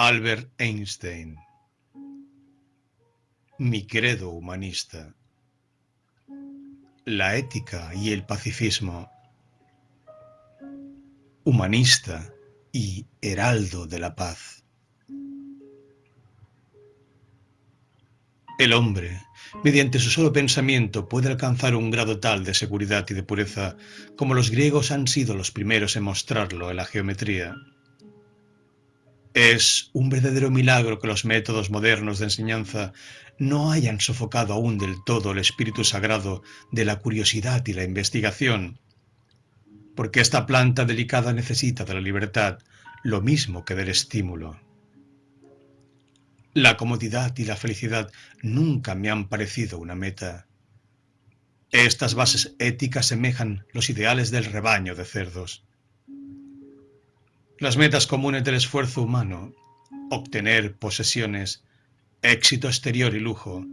Albert Einstein. Mi credo humanista. La ética y el pacifismo. Humanista y heraldo de la paz. El hombre, mediante su solo pensamiento, puede alcanzar un grado tal de seguridad y de pureza como los griegos han sido los primeros en mostrarlo en la geometría. Es un verdadero milagro que los métodos modernos de enseñanza no hayan sofocado aún del todo el espíritu sagrado de la curiosidad y la investigación, porque esta planta delicada necesita de la libertad lo mismo que del estímulo. La comodidad y la felicidad nunca me han parecido una meta. Estas bases éticas semejan los ideales del rebaño de cerdos. Las metas comunes del esfuerzo humano, obtener posesiones, éxito exterior y lujo,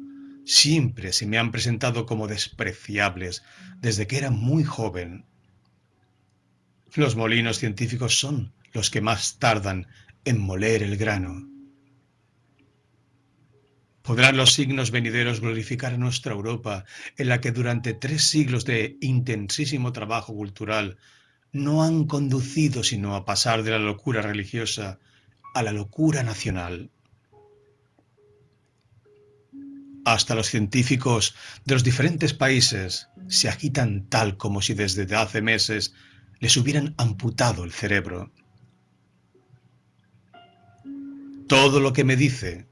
siempre se me han presentado como despreciables desde que era muy joven. Los molinos científicos son los que más tardan en moler el grano. ¿Podrán los signos venideros glorificar a nuestra Europa, en la que durante tres siglos de intensísimo trabajo cultural no han conducido sino a pasar de la locura religiosa a la locura nacional? Hasta los científicos de los diferentes países se agitan tal como si desde hace meses les hubieran amputado el cerebro. Todo lo que me dice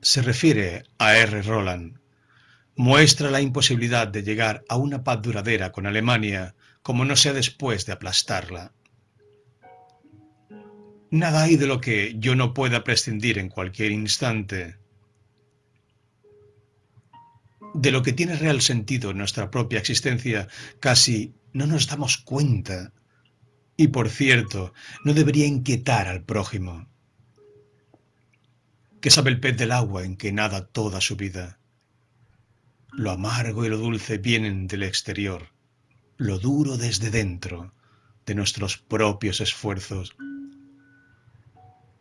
se refiere a R. Roland, muestra la imposibilidad de llegar a una paz duradera con Alemania como no sea después de aplastarla. Nada hay de lo que yo no pueda prescindir en cualquier instante. De lo que tiene real sentido en nuestra propia existencia casi no nos damos cuenta. Y por cierto, no debería inquietar al prójimo que sabe el pez del agua en que nada toda su vida. Lo amargo y lo dulce vienen del exterior, lo duro desde dentro, de nuestros propios esfuerzos.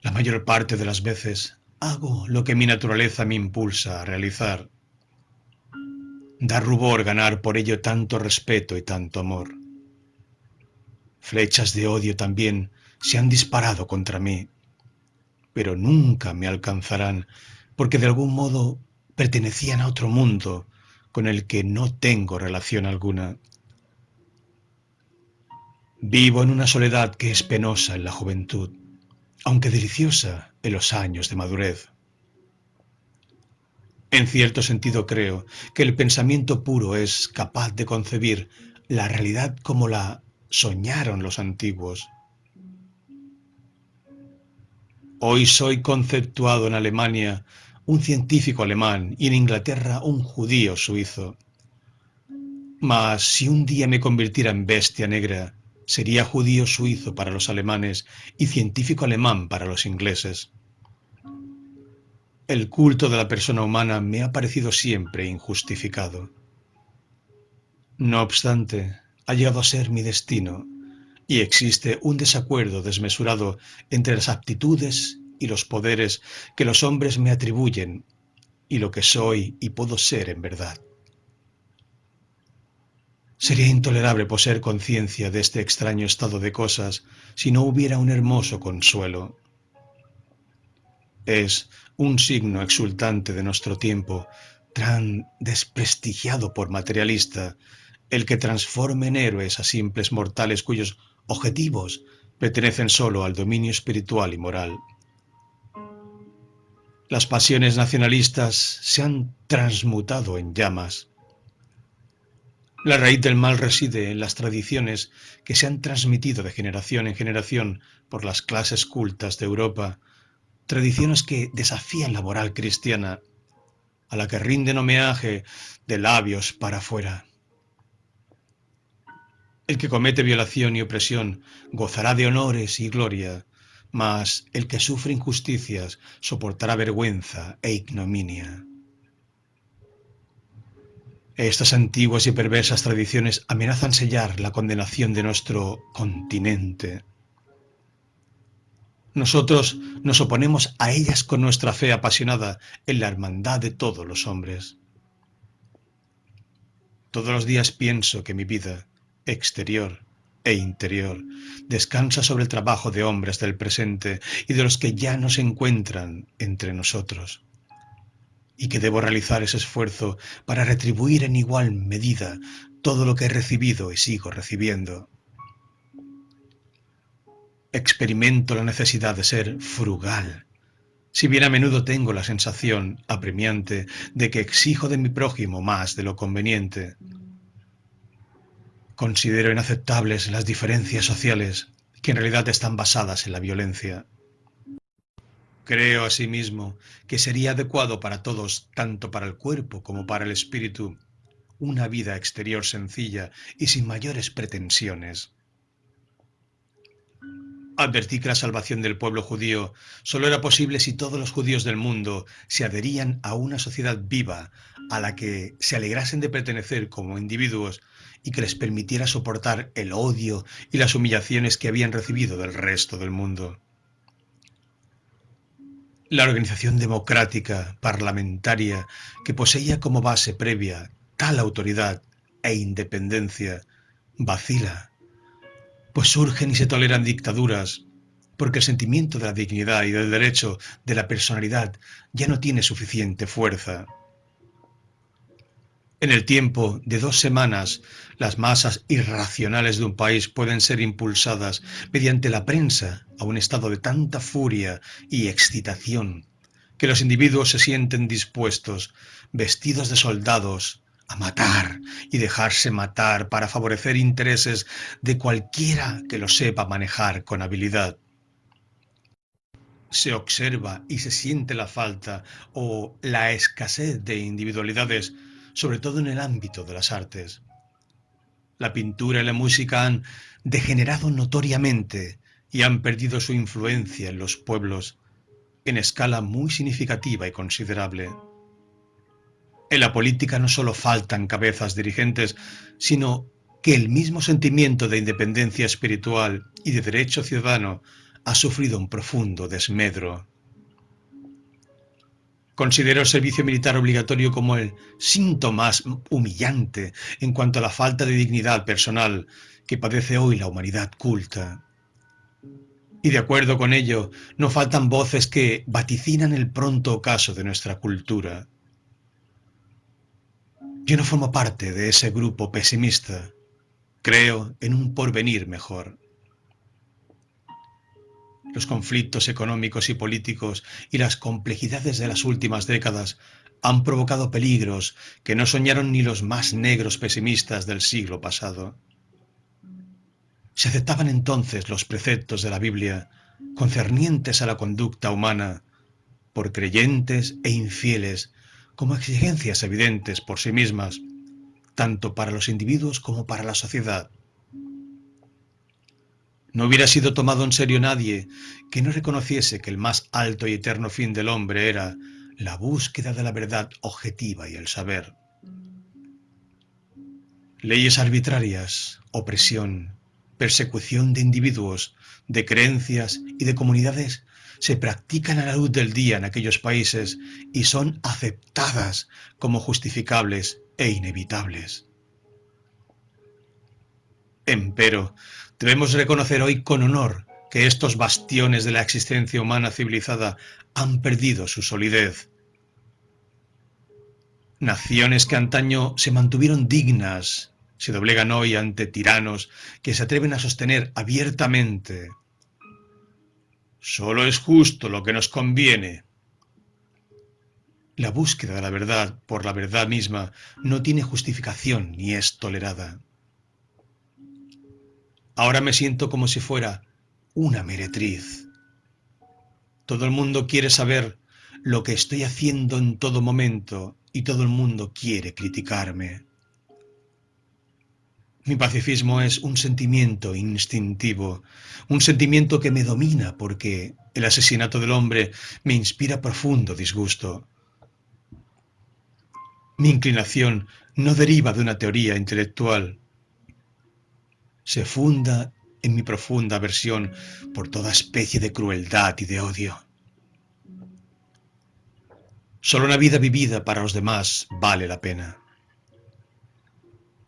La mayor parte de las veces hago lo que mi naturaleza me impulsa a realizar. Da rubor ganar por ello tanto respeto y tanto amor. Flechas de odio también se han disparado contra mí pero nunca me alcanzarán, porque de algún modo pertenecían a otro mundo con el que no tengo relación alguna. Vivo en una soledad que es penosa en la juventud, aunque deliciosa en los años de madurez. En cierto sentido creo que el pensamiento puro es capaz de concebir la realidad como la soñaron los antiguos, Hoy soy conceptuado en Alemania un científico alemán y en Inglaterra un judío suizo. Mas si un día me convirtiera en bestia negra, sería judío suizo para los alemanes y científico alemán para los ingleses. El culto de la persona humana me ha parecido siempre injustificado. No obstante, ha llegado a ser mi destino y existe un desacuerdo desmesurado entre las aptitudes y los poderes que los hombres me atribuyen y lo que soy y puedo ser en verdad. Sería intolerable poseer conciencia de este extraño estado de cosas si no hubiera un hermoso consuelo. Es un signo exultante de nuestro tiempo, tan desprestigiado por materialista, el que transforme en héroes a simples mortales cuyos objetivos pertenecen solo al dominio espiritual y moral. Las pasiones nacionalistas se han transmutado en llamas. La raíz del mal reside en las tradiciones que se han transmitido de generación en generación por las clases cultas de Europa, tradiciones que desafían la moral cristiana, a la que rinden homenaje de labios para afuera. El que comete violación y opresión gozará de honores y gloria, mas el que sufre injusticias soportará vergüenza e ignominia. Estas antiguas y perversas tradiciones amenazan sellar la condenación de nuestro continente. Nosotros nos oponemos a ellas con nuestra fe apasionada en la hermandad de todos los hombres. Todos los días pienso que mi vida, exterior e interior, descansa sobre el trabajo de hombres del presente y de los que ya no se encuentran entre nosotros, y que debo realizar ese esfuerzo para retribuir en igual medida todo lo que he recibido y sigo recibiendo. Experimento la necesidad de ser frugal, si bien a menudo tengo la sensación apremiante de que exijo de mi prójimo más de lo conveniente. Considero inaceptables las diferencias sociales que en realidad están basadas en la violencia. Creo asimismo que sería adecuado para todos, tanto para el cuerpo como para el espíritu, una vida exterior sencilla y sin mayores pretensiones. Advertí que la salvación del pueblo judío solo era posible si todos los judíos del mundo se adherían a una sociedad viva a la que se alegrasen de pertenecer como individuos y que les permitiera soportar el odio y las humillaciones que habían recibido del resto del mundo. La organización democrática parlamentaria que poseía como base previa tal autoridad e independencia vacila pues surgen y se toleran dictaduras, porque el sentimiento de la dignidad y del derecho de la personalidad ya no tiene suficiente fuerza. En el tiempo de dos semanas, las masas irracionales de un país pueden ser impulsadas mediante la prensa a un estado de tanta furia y excitación que los individuos se sienten dispuestos, vestidos de soldados, a matar y dejarse matar para favorecer intereses de cualquiera que lo sepa manejar con habilidad. Se observa y se siente la falta o la escasez de individualidades, sobre todo en el ámbito de las artes. La pintura y la música han degenerado notoriamente y han perdido su influencia en los pueblos en escala muy significativa y considerable. En la política no solo faltan cabezas dirigentes, sino que el mismo sentimiento de independencia espiritual y de derecho ciudadano ha sufrido un profundo desmedro. Considero el servicio militar obligatorio como el síntoma más humillante en cuanto a la falta de dignidad personal que padece hoy la humanidad culta. Y de acuerdo con ello, no faltan voces que vaticinan el pronto ocaso de nuestra cultura. Yo no formo parte de ese grupo pesimista. Creo en un porvenir mejor. Los conflictos económicos y políticos y las complejidades de las últimas décadas han provocado peligros que no soñaron ni los más negros pesimistas del siglo pasado. Se aceptaban entonces los preceptos de la Biblia concernientes a la conducta humana por creyentes e infieles como exigencias evidentes por sí mismas, tanto para los individuos como para la sociedad. No hubiera sido tomado en serio nadie que no reconociese que el más alto y eterno fin del hombre era la búsqueda de la verdad objetiva y el saber. Leyes arbitrarias, opresión, persecución de individuos, de creencias y de comunidades se practican a la luz del día en aquellos países y son aceptadas como justificables e inevitables. Empero, debemos reconocer hoy con honor que estos bastiones de la existencia humana civilizada han perdido su solidez. Naciones que antaño se mantuvieron dignas se doblegan hoy ante tiranos que se atreven a sostener abiertamente Solo es justo lo que nos conviene. La búsqueda de la verdad por la verdad misma no tiene justificación ni es tolerada. Ahora me siento como si fuera una meretriz. Todo el mundo quiere saber lo que estoy haciendo en todo momento y todo el mundo quiere criticarme. Mi pacifismo es un sentimiento instintivo, un sentimiento que me domina porque el asesinato del hombre me inspira profundo disgusto. Mi inclinación no deriva de una teoría intelectual. Se funda en mi profunda aversión por toda especie de crueldad y de odio. Solo una vida vivida para los demás vale la pena.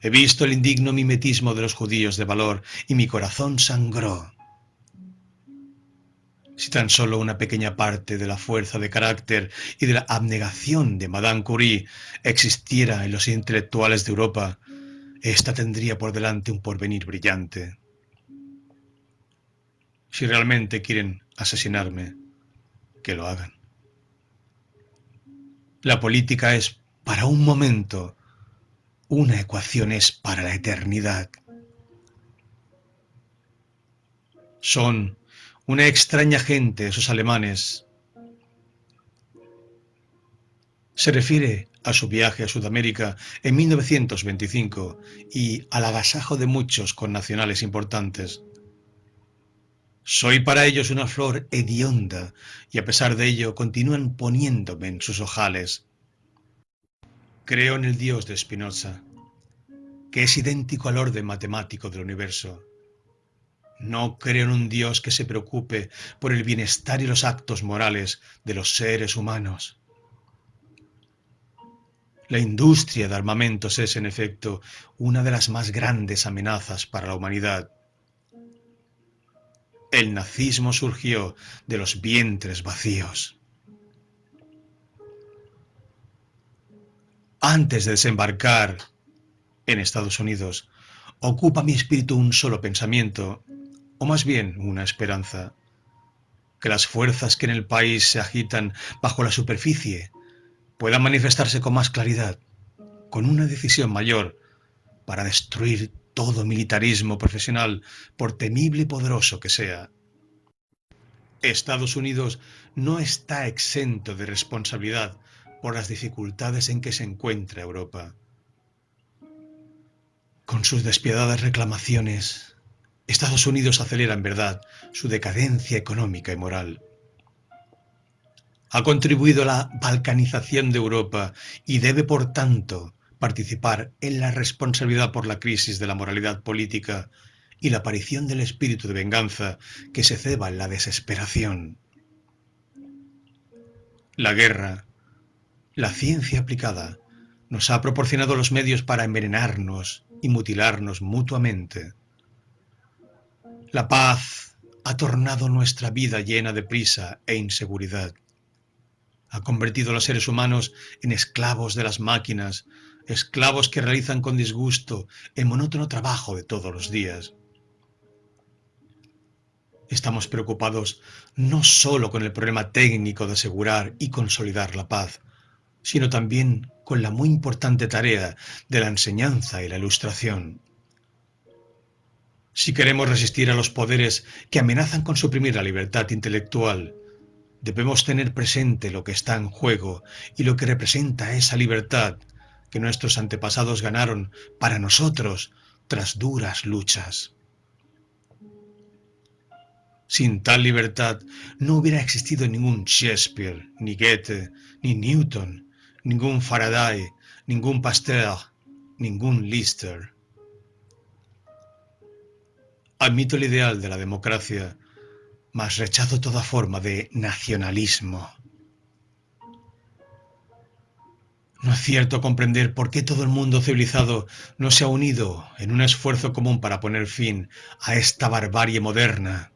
He visto el indigno mimetismo de los judíos de valor y mi corazón sangró. Si tan solo una pequeña parte de la fuerza de carácter y de la abnegación de Madame Curie existiera en los intelectuales de Europa, ésta tendría por delante un porvenir brillante. Si realmente quieren asesinarme, que lo hagan. La política es para un momento, una ecuación es para la eternidad. Son una extraña gente esos alemanes. Se refiere a su viaje a Sudamérica en 1925 y al agasajo de muchos connacionales importantes. Soy para ellos una flor hedionda y a pesar de ello continúan poniéndome en sus ojales. Creo en el Dios de Spinoza, que es idéntico al orden matemático del universo. No creo en un Dios que se preocupe por el bienestar y los actos morales de los seres humanos. La industria de armamentos es, en efecto, una de las más grandes amenazas para la humanidad. El nazismo surgió de los vientres vacíos. Antes de desembarcar en Estados Unidos, ocupa mi espíritu un solo pensamiento, o más bien una esperanza, que las fuerzas que en el país se agitan bajo la superficie puedan manifestarse con más claridad, con una decisión mayor, para destruir todo militarismo profesional, por temible y poderoso que sea. Estados Unidos no está exento de responsabilidad por las dificultades en que se encuentra Europa. Con sus despiadadas reclamaciones, Estados Unidos acelera en verdad su decadencia económica y moral. Ha contribuido a la balcanización de Europa y debe, por tanto, participar en la responsabilidad por la crisis de la moralidad política y la aparición del espíritu de venganza que se ceba en la desesperación. La guerra, la ciencia aplicada, nos ha proporcionado los medios para envenenarnos y mutilarnos mutuamente. La paz ha tornado nuestra vida llena de prisa e inseguridad. Ha convertido a los seres humanos en esclavos de las máquinas, esclavos que realizan con disgusto el monótono trabajo de todos los días. Estamos preocupados no solo con el problema técnico de asegurar y consolidar la paz, sino también con la muy importante tarea de la enseñanza y la ilustración. Si queremos resistir a los poderes que amenazan con suprimir la libertad intelectual, debemos tener presente lo que está en juego y lo que representa esa libertad que nuestros antepasados ganaron para nosotros tras duras luchas. Sin tal libertad no hubiera existido ningún Shakespeare, ni Goethe, ni Newton, ningún Faraday, ningún Pasteur, ningún Lister. Admito el ideal de la democracia, mas rechazo toda forma de nacionalismo. No es cierto comprender por qué todo el mundo civilizado no se ha unido en un esfuerzo común para poner fin a esta barbarie moderna.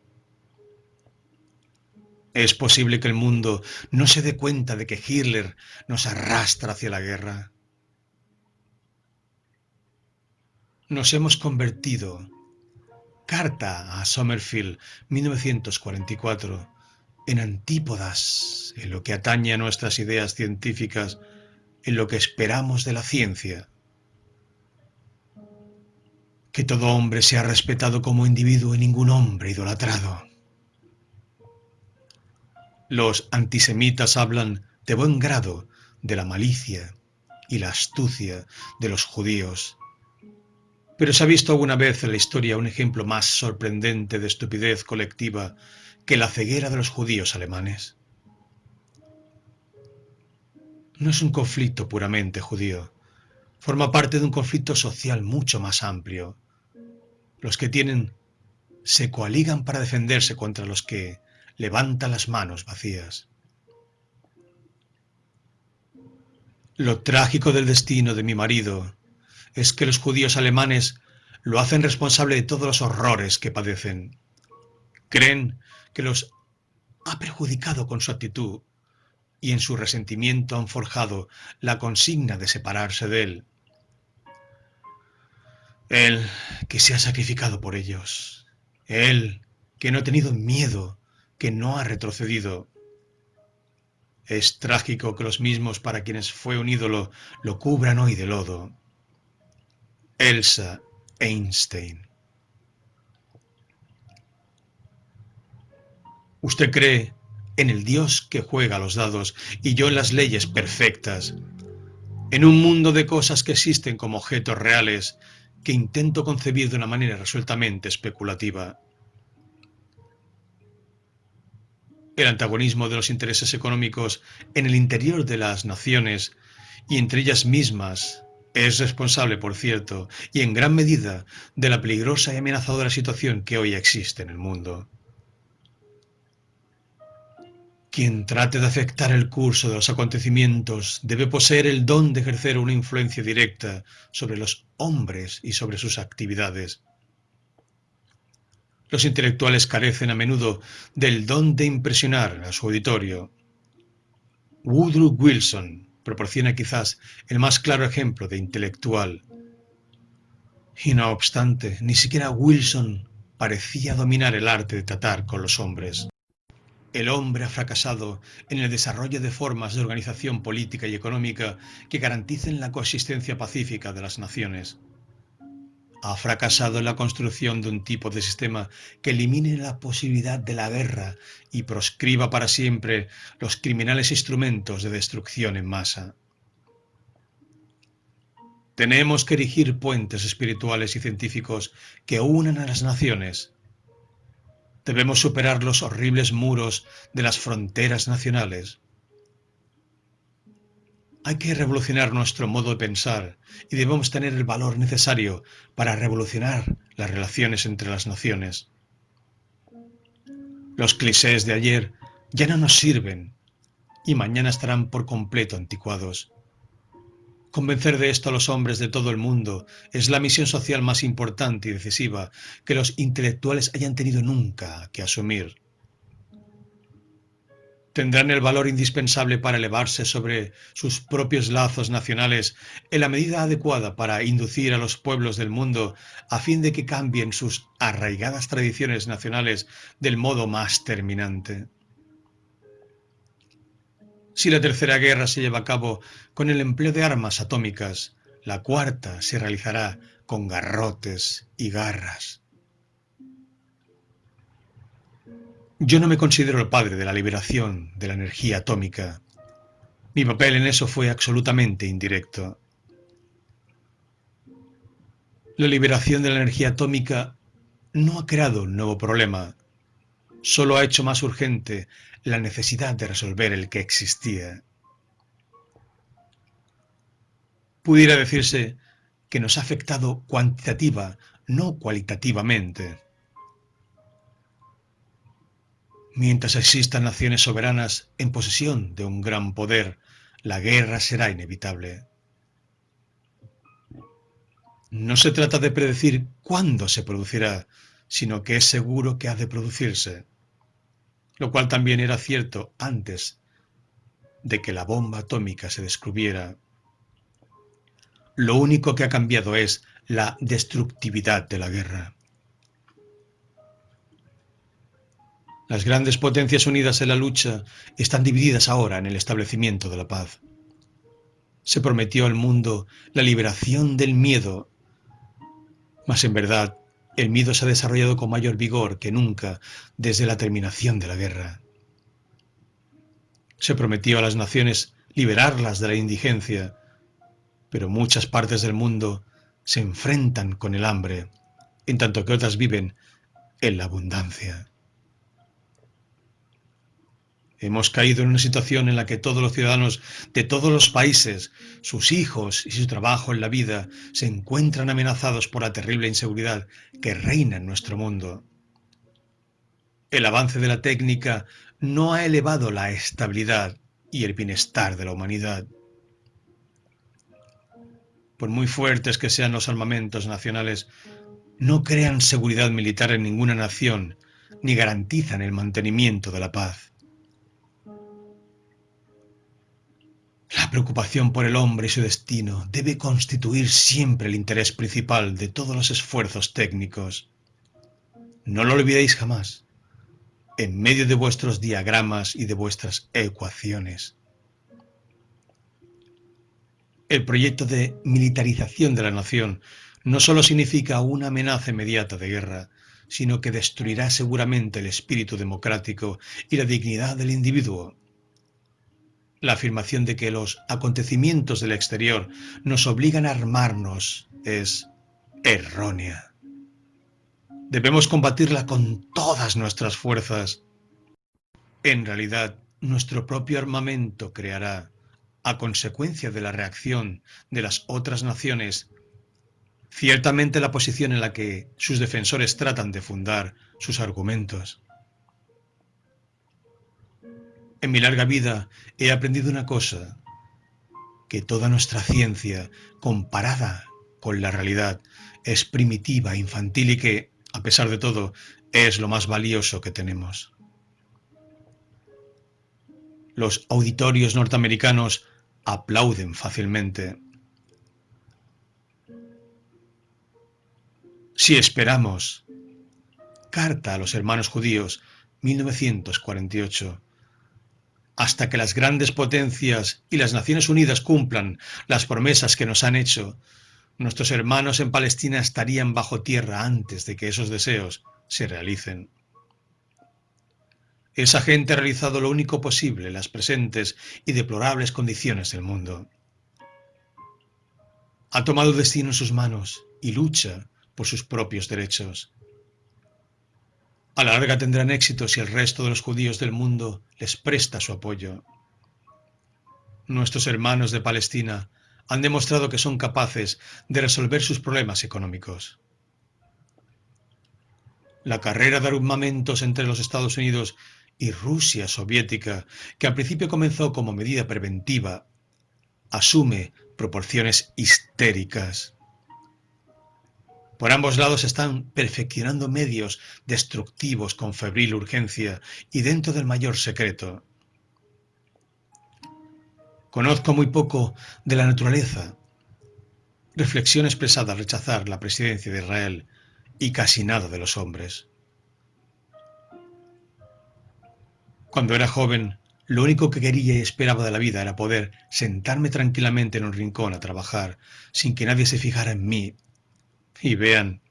¿Es posible que el mundo no se dé cuenta de que Hitler nos arrastra hacia la guerra? Nos hemos convertido, carta a Sommerfield 1944, en antípodas en lo que atañe a nuestras ideas científicas, en lo que esperamos de la ciencia. Que todo hombre sea respetado como individuo y ningún hombre idolatrado. Los antisemitas hablan de buen grado de la malicia y la astucia de los judíos. Pero ¿se ha visto alguna vez en la historia un ejemplo más sorprendente de estupidez colectiva que la ceguera de los judíos alemanes? No es un conflicto puramente judío, forma parte de un conflicto social mucho más amplio. Los que tienen se coaligan para defenderse contra los que levantan las manos vacías. Lo trágico del destino de mi marido es que los judíos alemanes lo hacen responsable de todos los horrores que padecen. Creen que los ha perjudicado con su actitud y en su resentimiento han forjado la consigna de separarse de él. Él que se ha sacrificado por ellos. Él que no ha tenido miedo, que no ha retrocedido. Es trágico que los mismos para quienes fue un ídolo lo cubran hoy de lodo. Elsa Einstein. Usted cree en el Dios que juega los dados y yo en las leyes perfectas, en un mundo de cosas que existen como objetos reales que intento concebir de una manera resueltamente especulativa. El antagonismo de los intereses económicos en el interior de las naciones y entre ellas mismas es responsable, por cierto, y en gran medida, de la peligrosa y amenazadora situación que hoy existe en el mundo. Quien trate de afectar el curso de los acontecimientos debe poseer el don de ejercer una influencia directa sobre los hombres y sobre sus actividades. Los intelectuales carecen a menudo del don de impresionar a su auditorio. Woodrow Wilson proporciona quizás el más claro ejemplo de intelectual. Y no obstante, ni siquiera Wilson parecía dominar el arte de tratar con los hombres. El hombre ha fracasado en el desarrollo de formas de organización política y económica que garanticen la coexistencia pacífica de las naciones. Ha fracasado en la construcción de un tipo de sistema que elimine la posibilidad de la guerra y proscriba para siempre los criminales instrumentos de destrucción en masa. Tenemos que erigir puentes espirituales y científicos que unan a las naciones Debemos superar los horribles muros de las fronteras nacionales. Hay que revolucionar nuestro modo de pensar y debemos tener el valor necesario para revolucionar las relaciones entre las naciones. Los clichés de ayer ya no nos sirven y mañana estarán por completo anticuados. Convencer de esto a los hombres de todo el mundo es la misión social más importante y decisiva que los intelectuales hayan tenido nunca que asumir. Tendrán el valor indispensable para elevarse sobre sus propios lazos nacionales en la medida adecuada para inducir a los pueblos del mundo a fin de que cambien sus arraigadas tradiciones nacionales del modo más terminante. Si la tercera guerra se lleva a cabo con el empleo de armas atómicas, la cuarta se realizará con garrotes y garras. Yo no me considero el padre de la liberación de la energía atómica. Mi papel en eso fue absolutamente indirecto. La liberación de la energía atómica no ha creado un nuevo problema, solo ha hecho más urgente la necesidad de resolver el que existía. Pudiera decirse que nos ha afectado cuantitativa, no cualitativamente. Mientras existan naciones soberanas en posesión de un gran poder, la guerra será inevitable. No se trata de predecir cuándo se producirá, sino que es seguro que ha de producirse lo cual también era cierto antes de que la bomba atómica se descubriera. Lo único que ha cambiado es la destructividad de la guerra. Las grandes potencias unidas en la lucha están divididas ahora en el establecimiento de la paz. Se prometió al mundo la liberación del miedo, mas en verdad el miedo se ha desarrollado con mayor vigor que nunca desde la terminación de la guerra. Se prometió a las naciones liberarlas de la indigencia, pero muchas partes del mundo se enfrentan con el hambre, en tanto que otras viven en la abundancia. Hemos caído en una situación en la que todos los ciudadanos de todos los países, sus hijos y su trabajo en la vida se encuentran amenazados por la terrible inseguridad que reina en nuestro mundo. El avance de la técnica no ha elevado la estabilidad y el bienestar de la humanidad. Por muy fuertes que sean los armamentos nacionales, no crean seguridad militar en ninguna nación ni garantizan el mantenimiento de la paz. La preocupación por el hombre y su destino debe constituir siempre el interés principal de todos los esfuerzos técnicos. No lo olvidéis jamás, en medio de vuestros diagramas y de vuestras ecuaciones. El proyecto de militarización de la nación no solo significa una amenaza inmediata de guerra, sino que destruirá seguramente el espíritu democrático y la dignidad del individuo la afirmación de que los acontecimientos del exterior nos obligan a armarnos es errónea. Debemos combatirla con todas nuestras fuerzas. En realidad, nuestro propio armamento creará, a consecuencia de la reacción de las otras naciones, ciertamente la posición en la que sus defensores tratan de fundar sus argumentos. En mi larga vida he aprendido una cosa, que toda nuestra ciencia, comparada con la realidad, es primitiva, infantil y que, a pesar de todo, es lo más valioso que tenemos. Los auditorios norteamericanos aplauden fácilmente. Si esperamos, Carta a los Hermanos Judíos, 1948, hasta que las grandes potencias y las Naciones Unidas cumplan las promesas que nos han hecho, nuestros hermanos en Palestina estarían bajo tierra antes de que esos deseos se realicen. Esa gente ha realizado lo único posible en las presentes y deplorables condiciones del mundo. Ha tomado destino en sus manos y lucha por sus propios derechos. A la larga tendrán éxito si el resto de los judíos del mundo les presta su apoyo. Nuestros hermanos de Palestina han demostrado que son capaces de resolver sus problemas económicos. La carrera de armamentos entre los Estados Unidos y Rusia soviética, que al principio comenzó como medida preventiva, asume proporciones histéricas. Por ambos lados están perfeccionando medios destructivos con febril urgencia y dentro del mayor secreto. Conozco muy poco de la naturaleza. Reflexión expresada al rechazar la presidencia de Israel y casi nada de los hombres. Cuando era joven, lo único que quería y esperaba de la vida era poder sentarme tranquilamente en un rincón a trabajar sin que nadie se fijara en mí y vean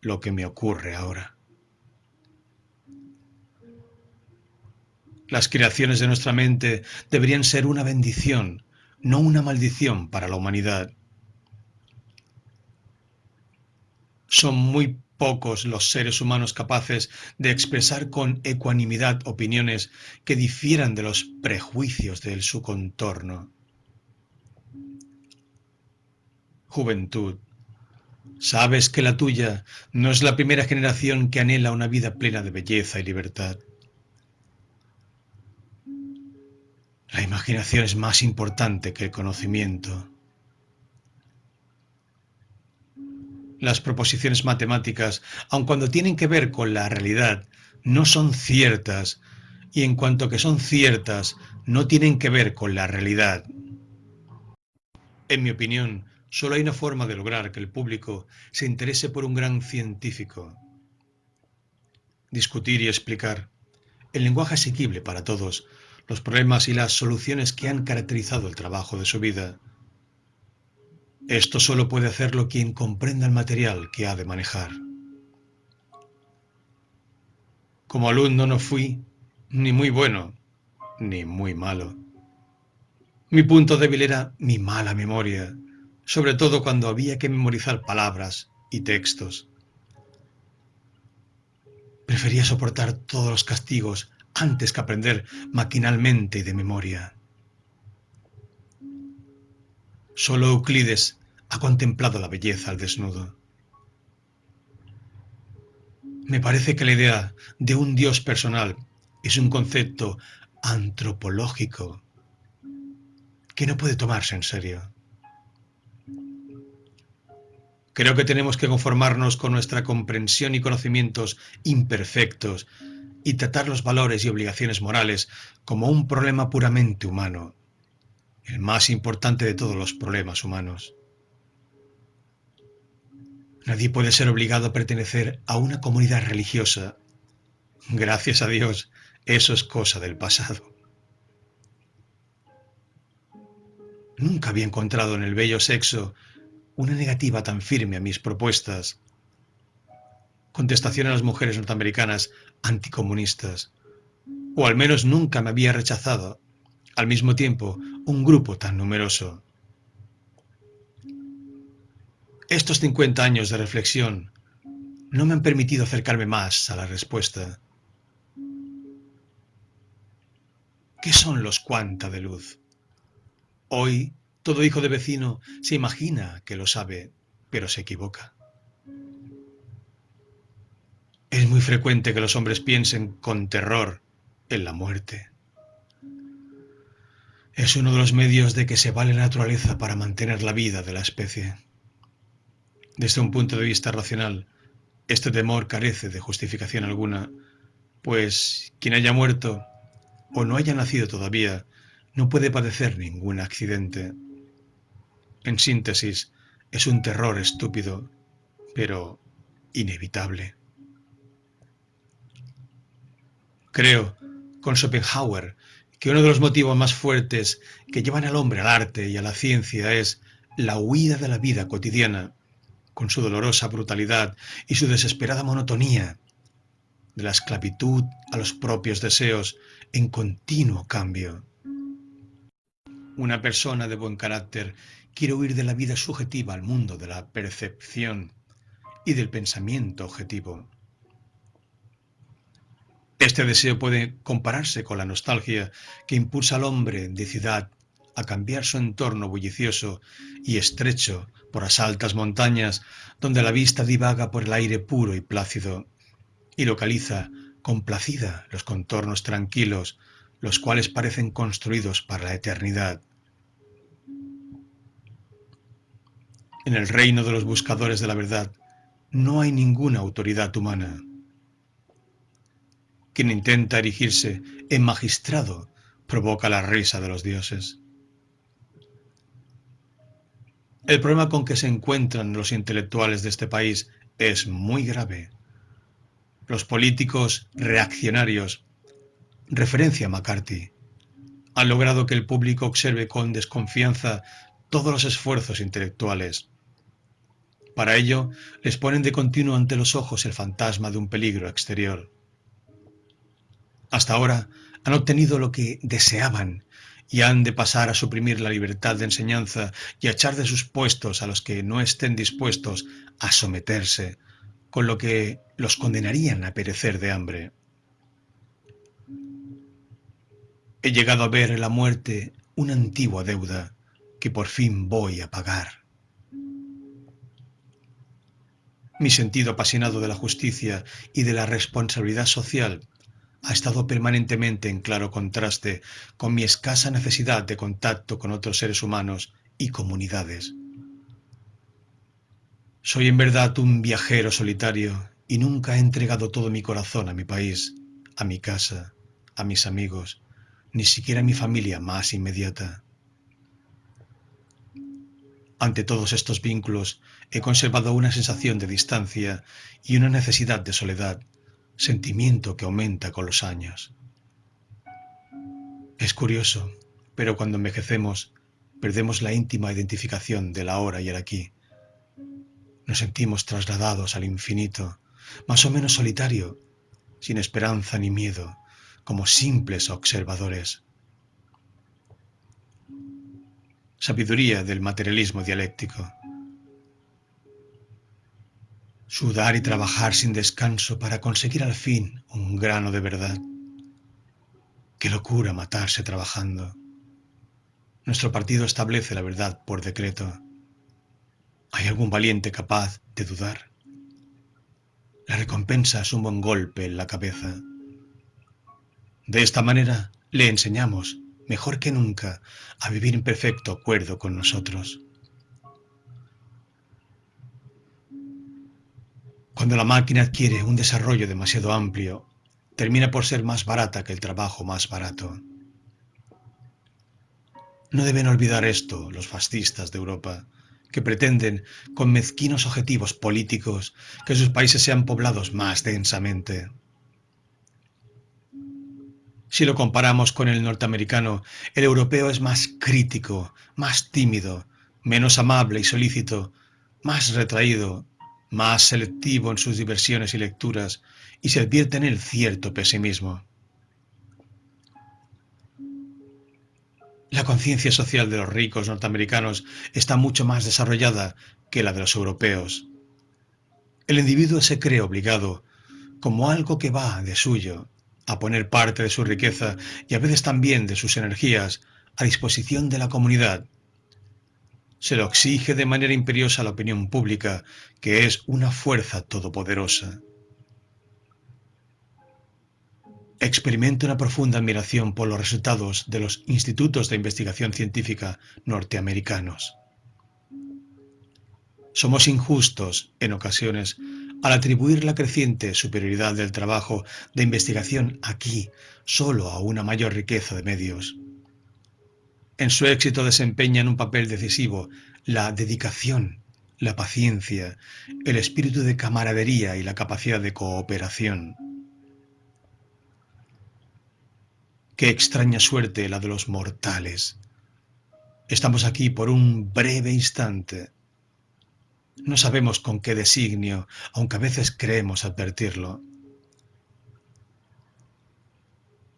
lo que me ocurre ahora. Las creaciones de nuestra mente deberían ser una bendición, no una maldición para la humanidad. Son muy pocos los seres humanos capaces de expresar con ecuanimidad opiniones que difieran de los prejuicios de su contorno. Juventud, Sabes que la tuya no es la primera generación que anhela una vida plena de belleza y libertad. La imaginación es más importante que el conocimiento. Las proposiciones matemáticas, aun cuando tienen que ver con la realidad, no son ciertas y en cuanto que son ciertas, no tienen que ver con la realidad. En mi opinión, Solo hay una forma de lograr que el público se interese por un gran científico. Discutir y explicar, en lenguaje asequible para todos, los problemas y las soluciones que han caracterizado el trabajo de su vida. Esto solo puede hacerlo quien comprenda el material que ha de manejar. Como alumno no fui ni muy bueno ni muy malo. Mi punto débil era mi mala memoria sobre todo cuando había que memorizar palabras y textos. Prefería soportar todos los castigos antes que aprender maquinalmente de memoria. Solo Euclides ha contemplado la belleza al desnudo. Me parece que la idea de un Dios personal es un concepto antropológico que no puede tomarse en serio. Creo que tenemos que conformarnos con nuestra comprensión y conocimientos imperfectos y tratar los valores y obligaciones morales como un problema puramente humano, el más importante de todos los problemas humanos. Nadie puede ser obligado a pertenecer a una comunidad religiosa. Gracias a Dios, eso es cosa del pasado. Nunca había encontrado en el bello sexo una negativa tan firme a mis propuestas. Contestación a las mujeres norteamericanas anticomunistas. O al menos nunca me había rechazado, al mismo tiempo, un grupo tan numeroso. Estos 50 años de reflexión no me han permitido acercarme más a la respuesta. ¿Qué son los cuanta de luz? Hoy, todo hijo de vecino se imagina que lo sabe, pero se equivoca. Es muy frecuente que los hombres piensen con terror en la muerte. Es uno de los medios de que se vale la naturaleza para mantener la vida de la especie. Desde un punto de vista racional, este temor carece de justificación alguna, pues quien haya muerto o no haya nacido todavía no puede padecer ningún accidente. En síntesis, es un terror estúpido, pero inevitable. Creo, con Schopenhauer, que uno de los motivos más fuertes que llevan al hombre al arte y a la ciencia es la huida de la vida cotidiana con su dolorosa brutalidad y su desesperada monotonía, de la esclavitud a los propios deseos en continuo cambio. Una persona de buen carácter quiere huir de la vida subjetiva al mundo de la percepción y del pensamiento objetivo. Este deseo puede compararse con la nostalgia que impulsa al hombre de ciudad a cambiar su entorno bullicioso y estrecho por las altas montañas, donde la vista divaga por el aire puro y plácido, y localiza complacida los contornos tranquilos, los cuales parecen construidos para la eternidad. En el reino de los buscadores de la verdad no hay ninguna autoridad humana. Quien intenta erigirse en magistrado provoca la risa de los dioses. El problema con que se encuentran los intelectuales de este país es muy grave. Los políticos reaccionarios, referencia a McCarthy, han logrado que el público observe con desconfianza todos los esfuerzos intelectuales. Para ello, les ponen de continuo ante los ojos el fantasma de un peligro exterior. Hasta ahora han obtenido lo que deseaban y han de pasar a suprimir la libertad de enseñanza y a echar de sus puestos a los que no estén dispuestos a someterse, con lo que los condenarían a perecer de hambre. He llegado a ver en la muerte una antigua deuda que por fin voy a pagar. Mi sentido apasionado de la justicia y de la responsabilidad social ha estado permanentemente en claro contraste con mi escasa necesidad de contacto con otros seres humanos y comunidades. Soy en verdad un viajero solitario y nunca he entregado todo mi corazón a mi país, a mi casa, a mis amigos, ni siquiera a mi familia más inmediata. Ante todos estos vínculos he conservado una sensación de distancia y una necesidad de soledad sentimiento que aumenta con los años. Es curioso, pero cuando envejecemos perdemos la íntima identificación del ahora y el aquí. Nos sentimos trasladados al infinito, más o menos solitario, sin esperanza ni miedo, como simples observadores. Sabiduría del materialismo dialéctico sudar y trabajar sin descanso para conseguir al fin un grano de verdad. Qué locura matarse trabajando. Nuestro partido establece la verdad por decreto. ¿Hay algún valiente capaz de dudar? La recompensa es un buen golpe en la cabeza. De esta manera le enseñamos, mejor que nunca, a vivir en perfecto acuerdo con nosotros. Cuando la máquina adquiere un desarrollo demasiado amplio, termina por ser más barata que el trabajo más barato. No deben olvidar esto los fascistas de Europa, que pretenden, con mezquinos objetivos políticos, que sus países sean poblados más densamente. Si lo comparamos con el norteamericano, el europeo es más crítico, más tímido, menos amable y solícito, más retraído, más selectivo en sus diversiones y lecturas, y se advierte en él cierto pesimismo. La conciencia social de los ricos norteamericanos está mucho más desarrollada que la de los europeos. El individuo se cree obligado, como algo que va de suyo, a poner parte de su riqueza y a veces también de sus energías a disposición de la comunidad. Se lo exige de manera imperiosa la opinión pública, que es una fuerza todopoderosa. Experimento una profunda admiración por los resultados de los institutos de investigación científica norteamericanos. Somos injustos, en ocasiones, al atribuir la creciente superioridad del trabajo de investigación aquí solo a una mayor riqueza de medios. En su éxito desempeñan un papel decisivo la dedicación, la paciencia, el espíritu de camaradería y la capacidad de cooperación. Qué extraña suerte la de los mortales. Estamos aquí por un breve instante. No sabemos con qué designio, aunque a veces creemos advertirlo.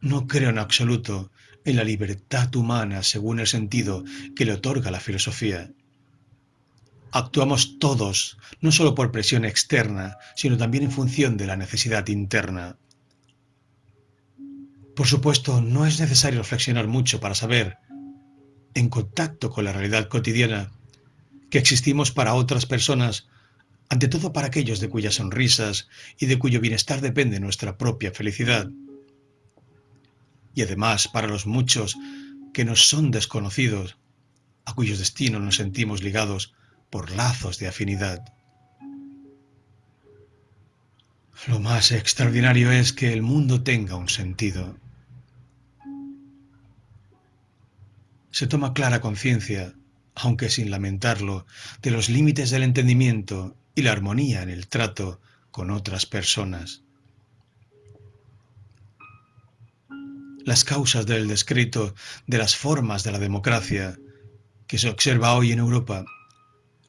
No creo en absoluto en la libertad humana según el sentido que le otorga la filosofía. Actuamos todos, no solo por presión externa, sino también en función de la necesidad interna. Por supuesto, no es necesario reflexionar mucho para saber, en contacto con la realidad cotidiana, que existimos para otras personas, ante todo para aquellos de cuyas sonrisas y de cuyo bienestar depende nuestra propia felicidad. Y además para los muchos que nos son desconocidos, a cuyos destinos nos sentimos ligados por lazos de afinidad. Lo más extraordinario es que el mundo tenga un sentido. se toma clara conciencia, aunque sin lamentarlo, de los límites del entendimiento y la armonía en el trato con otras personas. Las causas del descrito de las formas de la democracia que se observa hoy en Europa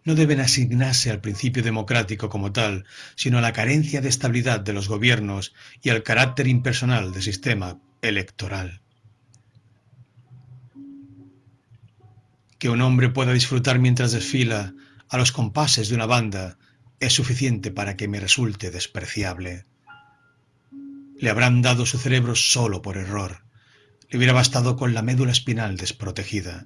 no deben asignarse al principio democrático como tal, sino a la carencia de estabilidad de los gobiernos y al carácter impersonal del sistema electoral. Que un hombre pueda disfrutar mientras desfila a los compases de una banda es suficiente para que me resulte despreciable. Le habrán dado su cerebro solo por error. Le hubiera bastado con la médula espinal desprotegida.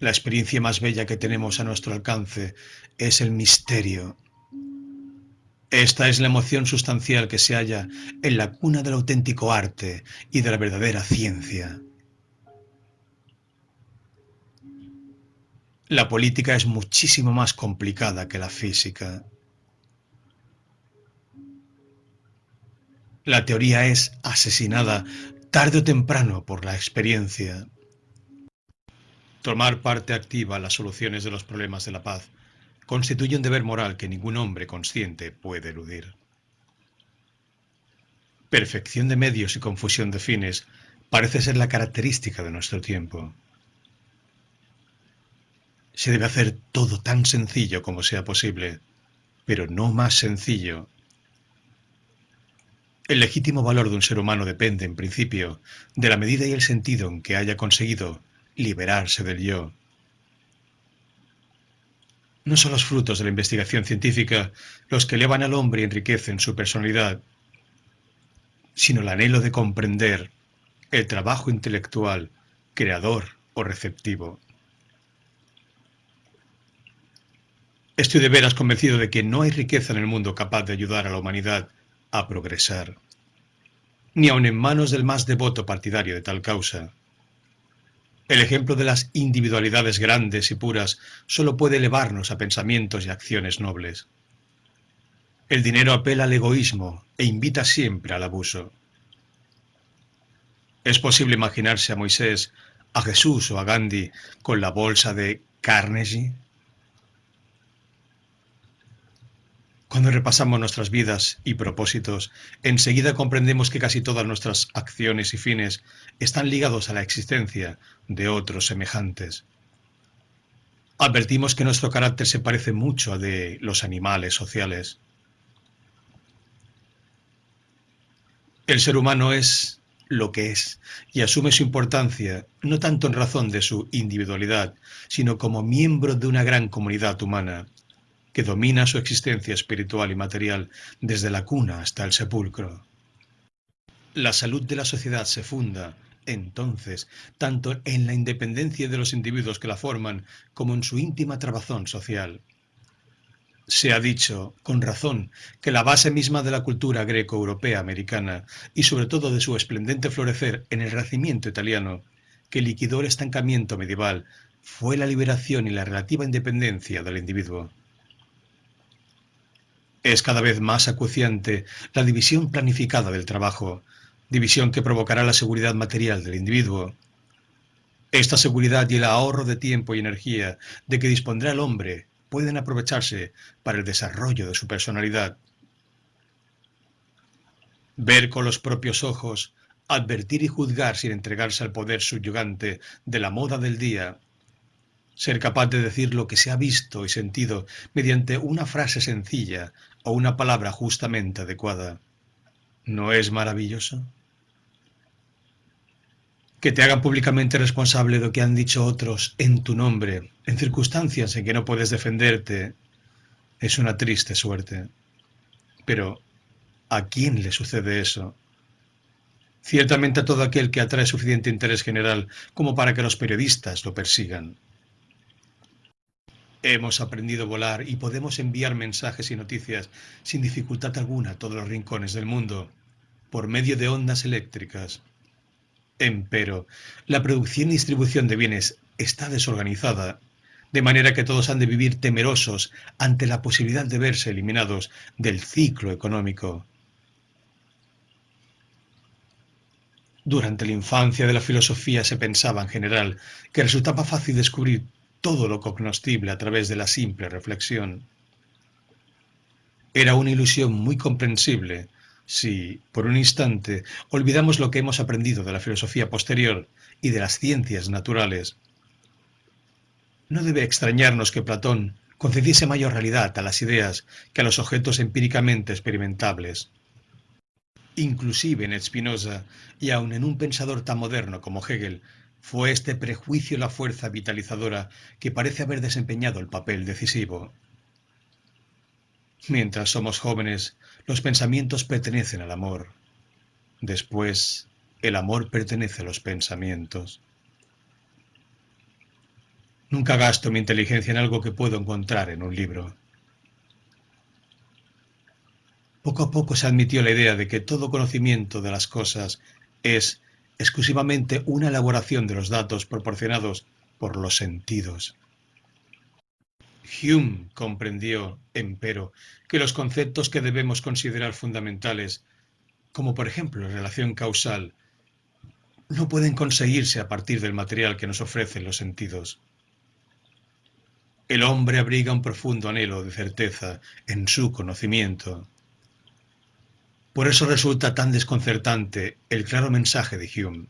La experiencia más bella que tenemos a nuestro alcance es el misterio. Esta es la emoción sustancial que se halla en la cuna del auténtico arte y de la verdadera ciencia. La política es muchísimo más complicada que la física. La teoría es asesinada tarde o temprano por la experiencia. Tomar parte activa en las soluciones de los problemas de la paz constituye un deber moral que ningún hombre consciente puede eludir. Perfección de medios y confusión de fines parece ser la característica de nuestro tiempo. Se debe hacer todo tan sencillo como sea posible, pero no más sencillo. El legítimo valor de un ser humano depende, en principio, de la medida y el sentido en que haya conseguido liberarse del yo. No son los frutos de la investigación científica los que elevan al hombre y enriquecen su personalidad, sino el anhelo de comprender el trabajo intelectual, creador o receptivo. Estoy de veras convencido de que no hay riqueza en el mundo capaz de ayudar a la humanidad a progresar, ni aun en manos del más devoto partidario de tal causa. El ejemplo de las individualidades grandes y puras solo puede elevarnos a pensamientos y acciones nobles. El dinero apela al egoísmo e invita siempre al abuso. Es posible imaginarse a Moisés, a Jesús o a Gandhi con la bolsa de Carnegie. Cuando repasamos nuestras vidas y propósitos, enseguida comprendemos que casi todas nuestras acciones y fines están ligados a la existencia de otros semejantes. Advertimos que nuestro carácter se parece mucho al de los animales sociales. El ser humano es lo que es y asume su importancia no tanto en razón de su individualidad, sino como miembro de una gran comunidad humana que domina su existencia espiritual y material desde la cuna hasta el sepulcro. La salud de la sociedad se funda, entonces, tanto en la independencia de los individuos que la forman como en su íntima trabazón social. Se ha dicho, con razón, que la base misma de la cultura greco-europea americana, y sobre todo de su esplendente florecer en el Renacimiento italiano, que liquidó el estancamiento medieval, fue la liberación y la relativa independencia del individuo. Es cada vez más acuciante la división planificada del trabajo, división que provocará la seguridad material del individuo. Esta seguridad y el ahorro de tiempo y energía de que dispondrá el hombre pueden aprovecharse para el desarrollo de su personalidad. Ver con los propios ojos, advertir y juzgar sin entregarse al poder subyugante de la moda del día, ser capaz de decir lo que se ha visto y sentido mediante una frase sencilla o una palabra justamente adecuada. ¿No es maravilloso? que te hagan públicamente responsable de lo que han dicho otros en tu nombre, en circunstancias en que no puedes defenderte, es una triste suerte. Pero, ¿a quién le sucede eso? Ciertamente a todo aquel que atrae suficiente interés general como para que los periodistas lo persigan. Hemos aprendido a volar y podemos enviar mensajes y noticias sin dificultad alguna a todos los rincones del mundo, por medio de ondas eléctricas, Empero, la producción y distribución de bienes está desorganizada, de manera que todos han de vivir temerosos ante la posibilidad de verse eliminados del ciclo económico. Durante la infancia de la filosofía se pensaba en general que resultaba fácil descubrir todo lo cognoscible a través de la simple reflexión. Era una ilusión muy comprensible, si, por un instante, olvidamos lo que hemos aprendido de la filosofía posterior y de las ciencias naturales, no debe extrañarnos que Platón concediese mayor realidad a las ideas que a los objetos empíricamente experimentables. Inclusive en Spinoza, y aun en un pensador tan moderno como Hegel, fue este prejuicio la fuerza vitalizadora que parece haber desempeñado el papel decisivo. Mientras somos jóvenes, los pensamientos pertenecen al amor. Después, el amor pertenece a los pensamientos. Nunca gasto mi inteligencia en algo que puedo encontrar en un libro. Poco a poco se admitió la idea de que todo conocimiento de las cosas es exclusivamente una elaboración de los datos proporcionados por los sentidos. Hume comprendió, empero, que los conceptos que debemos considerar fundamentales, como por ejemplo la relación causal, no pueden conseguirse a partir del material que nos ofrecen los sentidos. El hombre abriga un profundo anhelo de certeza en su conocimiento. Por eso resulta tan desconcertante el claro mensaje de Hume.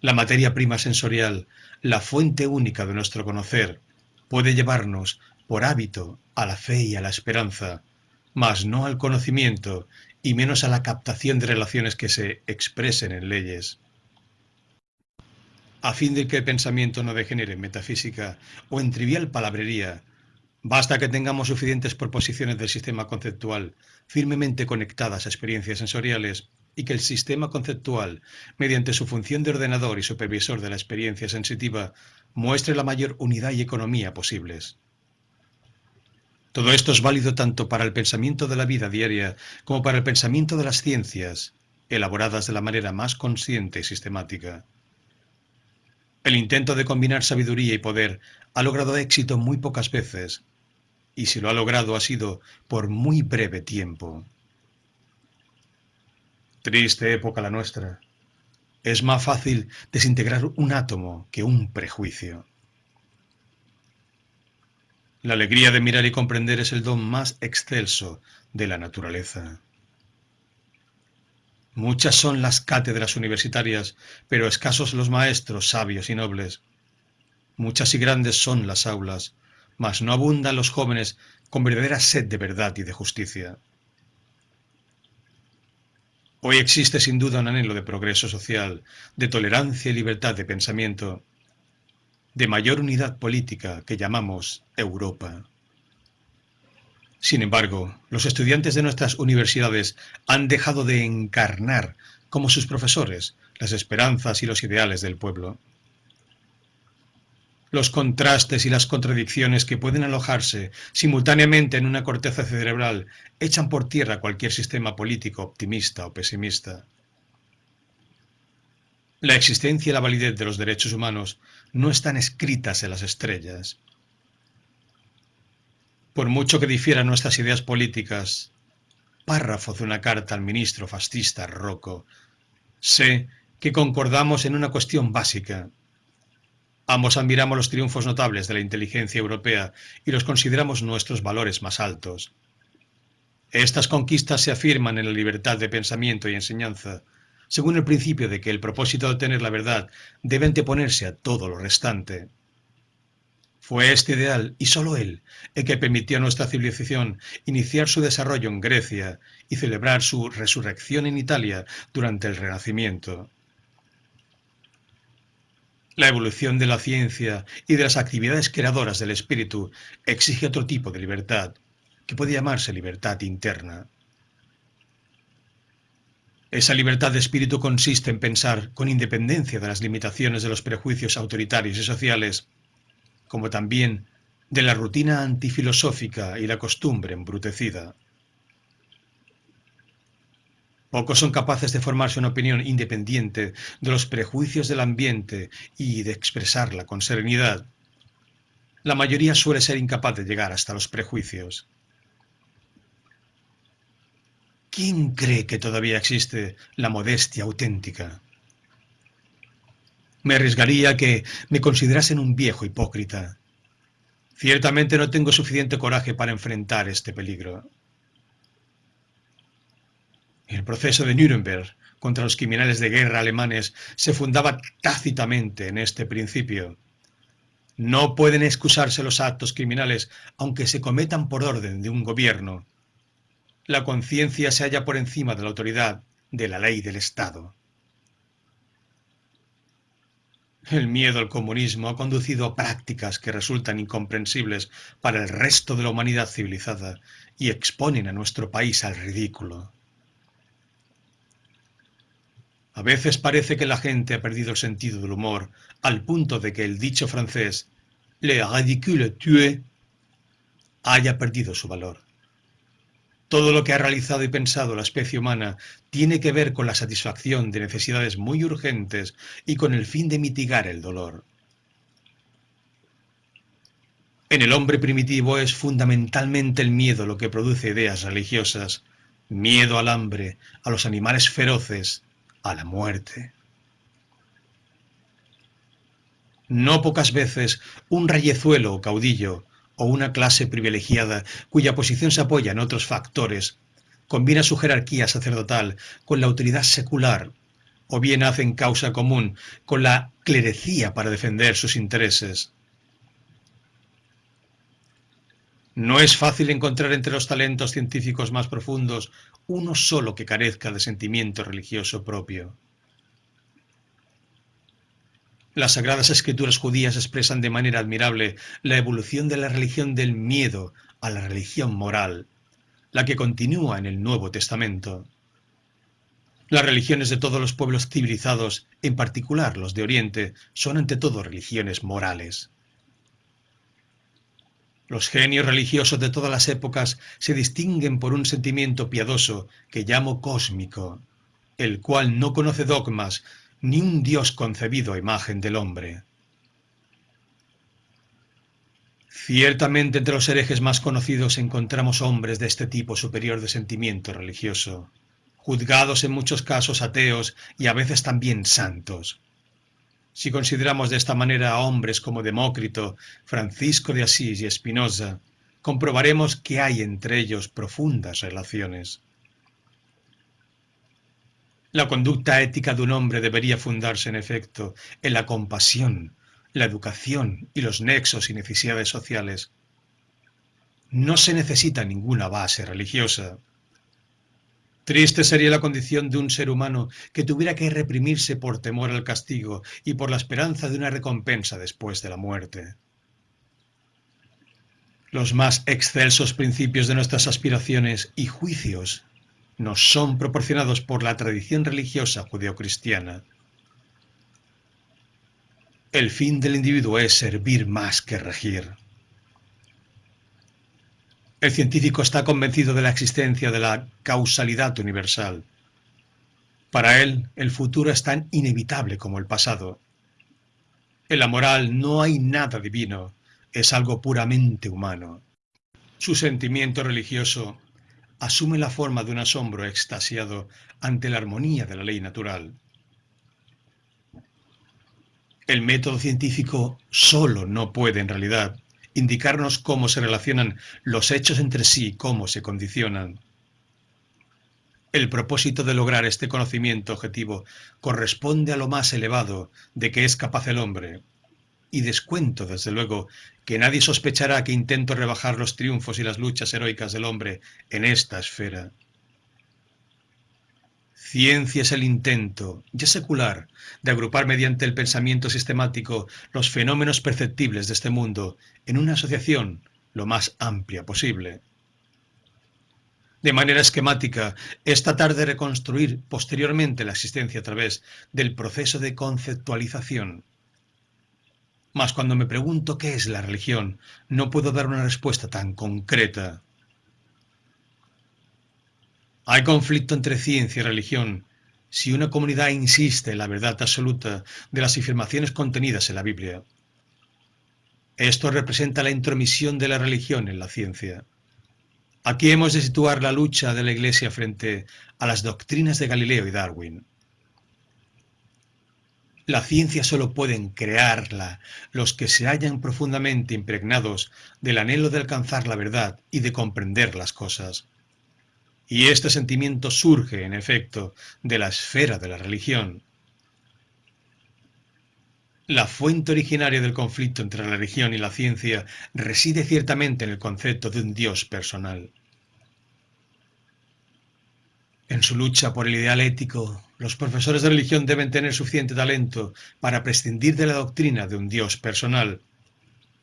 La materia prima sensorial, la fuente única de nuestro conocer, puede llevarnos por hábito a la fe y a la esperanza, mas no al conocimiento y menos a la captación de relaciones que se expresen en leyes. A fin de que el pensamiento no degenere en metafísica o en trivial palabrería, basta que tengamos suficientes proposiciones del sistema conceptual firmemente conectadas a experiencias sensoriales y que el sistema conceptual, mediante su función de ordenador y supervisor de la experiencia sensitiva, muestre la mayor unidad y economía posibles. Todo esto es válido tanto para el pensamiento de la vida diaria como para el pensamiento de las ciencias, elaboradas de la manera más consciente y sistemática. El intento de combinar sabiduría y poder ha logrado éxito muy pocas veces, y si lo ha logrado ha sido por muy breve tiempo. Triste época la nuestra. Es más fácil desintegrar un átomo que un prejuicio. La alegría de mirar y comprender es el don más excelso de la naturaleza. Muchas son las cátedras universitarias, pero escasos los maestros sabios y nobles. Muchas y grandes son las aulas, mas no abundan los jóvenes con verdadera sed de verdad y de justicia. Hoy existe sin duda un anhelo de progreso social, de tolerancia y libertad de pensamiento, de mayor unidad política que llamamos Europa. Sin embargo, los estudiantes de nuestras universidades han dejado de encarnar, como sus profesores, las esperanzas y los ideales del pueblo. Los contrastes y las contradicciones que pueden alojarse simultáneamente en una corteza cerebral echan por tierra cualquier sistema político optimista o pesimista. La existencia y la validez de los derechos humanos no están escritas en las estrellas. Por mucho que difieran nuestras ideas políticas, párrafo de una carta al ministro fascista Rocco, sé que concordamos en una cuestión básica. Ambos admiramos los triunfos notables de la inteligencia europea y los consideramos nuestros valores más altos. Estas conquistas se afirman en la libertad de pensamiento y enseñanza, según el principio de que el propósito de obtener la verdad debe anteponerse a todo lo restante. Fue este ideal, y sólo él, el que permitió a nuestra civilización iniciar su desarrollo en Grecia y celebrar su resurrección en Italia durante el Renacimiento. La evolución de la ciencia y de las actividades creadoras del espíritu exige otro tipo de libertad, que puede llamarse libertad interna. Esa libertad de espíritu consiste en pensar con independencia de las limitaciones de los prejuicios autoritarios y sociales como también de la rutina antifilosófica y la costumbre embrutecida. Pocos son capaces de formarse una opinión independiente de los prejuicios del ambiente y de expresarla con serenidad. La mayoría suele ser incapaz de llegar hasta los prejuicios. ¿Quién cree que todavía existe la modestia auténtica? Me arriesgaría que me considerasen un viejo hipócrita. Ciertamente no tengo suficiente coraje para enfrentar este peligro. El proceso de Nuremberg contra los criminales de guerra alemanes se fundaba tácitamente en este principio. No pueden excusarse los actos criminales aunque se cometan por orden de un gobierno. La conciencia se halla por encima de la autoridad de la ley del Estado. El miedo al comunismo ha conducido a prácticas que resultan incomprensibles para el resto de la humanidad civilizada y exponen a nuestro país al ridículo. A veces parece que la gente ha perdido el sentido del humor al punto de que el dicho francés le ridicule tue haya perdido su valor. Todo lo que ha realizado y pensado la especie humana tiene que ver con la satisfacción de necesidades muy urgentes y con el fin de mitigar el dolor. En el hombre primitivo es fundamentalmente el miedo lo que produce ideas religiosas, miedo al hambre, a los animales feroces, a la muerte. No pocas veces un rayezuelo o caudillo o una clase privilegiada cuya posición se apoya en otros factores, combina su jerarquía sacerdotal con la autoridad secular, o bien hacen causa común con la clerecía para defender sus intereses. No es fácil encontrar entre los talentos científicos más profundos uno solo que carezca de sentimiento religioso propio. Las sagradas escrituras judías expresan de manera admirable la evolución de la religión del miedo a la religión moral, la que continúa en el Nuevo Testamento. Las religiones de todos los pueblos civilizados, en particular los de Oriente, son ante todo religiones morales. Los genios religiosos de todas las épocas se distinguen por un sentimiento piadoso que llamo cósmico, el cual no conoce dogmas ni un Dios concebido a imagen del hombre. Ciertamente entre los herejes más conocidos encontramos hombres de este tipo superior de sentimiento religioso, juzgados en muchos casos ateos y a veces también santos. Si consideramos de esta manera a hombres como Demócrito, Francisco de Asís y Espinosa, comprobaremos que hay entre ellos profundas relaciones. La conducta ética de un hombre debería fundarse, en efecto, en la compasión, la educación y los nexos y necesidades sociales. No se necesita ninguna base religiosa. Triste sería la condición de un ser humano que tuviera que reprimirse por temor al castigo y por la esperanza de una recompensa después de la muerte. Los más excelsos principios de nuestras aspiraciones y juicios nos son proporcionados por la tradición religiosa judeocristiana. El fin del individuo es servir más que regir. El científico está convencido de la existencia de la causalidad universal. Para él, el futuro es tan inevitable como el pasado. En la moral no hay nada divino, es algo puramente humano. Su sentimiento religioso asume la forma de un asombro extasiado ante la armonía de la ley natural. El método científico solo no puede, en realidad, indicarnos cómo se relacionan los hechos entre sí cómo se condicionan. El propósito de lograr este conocimiento objetivo corresponde a lo más elevado de que es capaz el hombre, y descuento, desde luego, que nadie sospechará que intento rebajar los triunfos y las luchas heroicas del hombre en esta esfera. Ciencia es el intento, ya secular, de agrupar mediante el pensamiento sistemático los fenómenos perceptibles de este mundo en una asociación lo más amplia posible. De manera esquemática, es tratar de reconstruir posteriormente la existencia a través del proceso de conceptualización mas cuando me pregunto qué es la religión, no puedo dar una respuesta tan concreta. Hay conflicto entre ciencia y religión si una comunidad insiste en la verdad absoluta de las afirmaciones contenidas en la Biblia. Esto representa la intromisión de la religión en la ciencia. Aquí hemos de situar la lucha de la Iglesia frente a las doctrinas de Galileo y Darwin. La ciencia solo pueden crearla los que se hallan profundamente impregnados del anhelo de alcanzar la verdad y de comprender las cosas. Y este sentimiento surge, en efecto, de la esfera de la religión. La fuente originaria del conflicto entre la religión y la ciencia reside ciertamente en el concepto de un Dios personal. En su lucha por el ideal ético, los profesores de religión deben tener suficiente talento para prescindir de la doctrina de un Dios personal,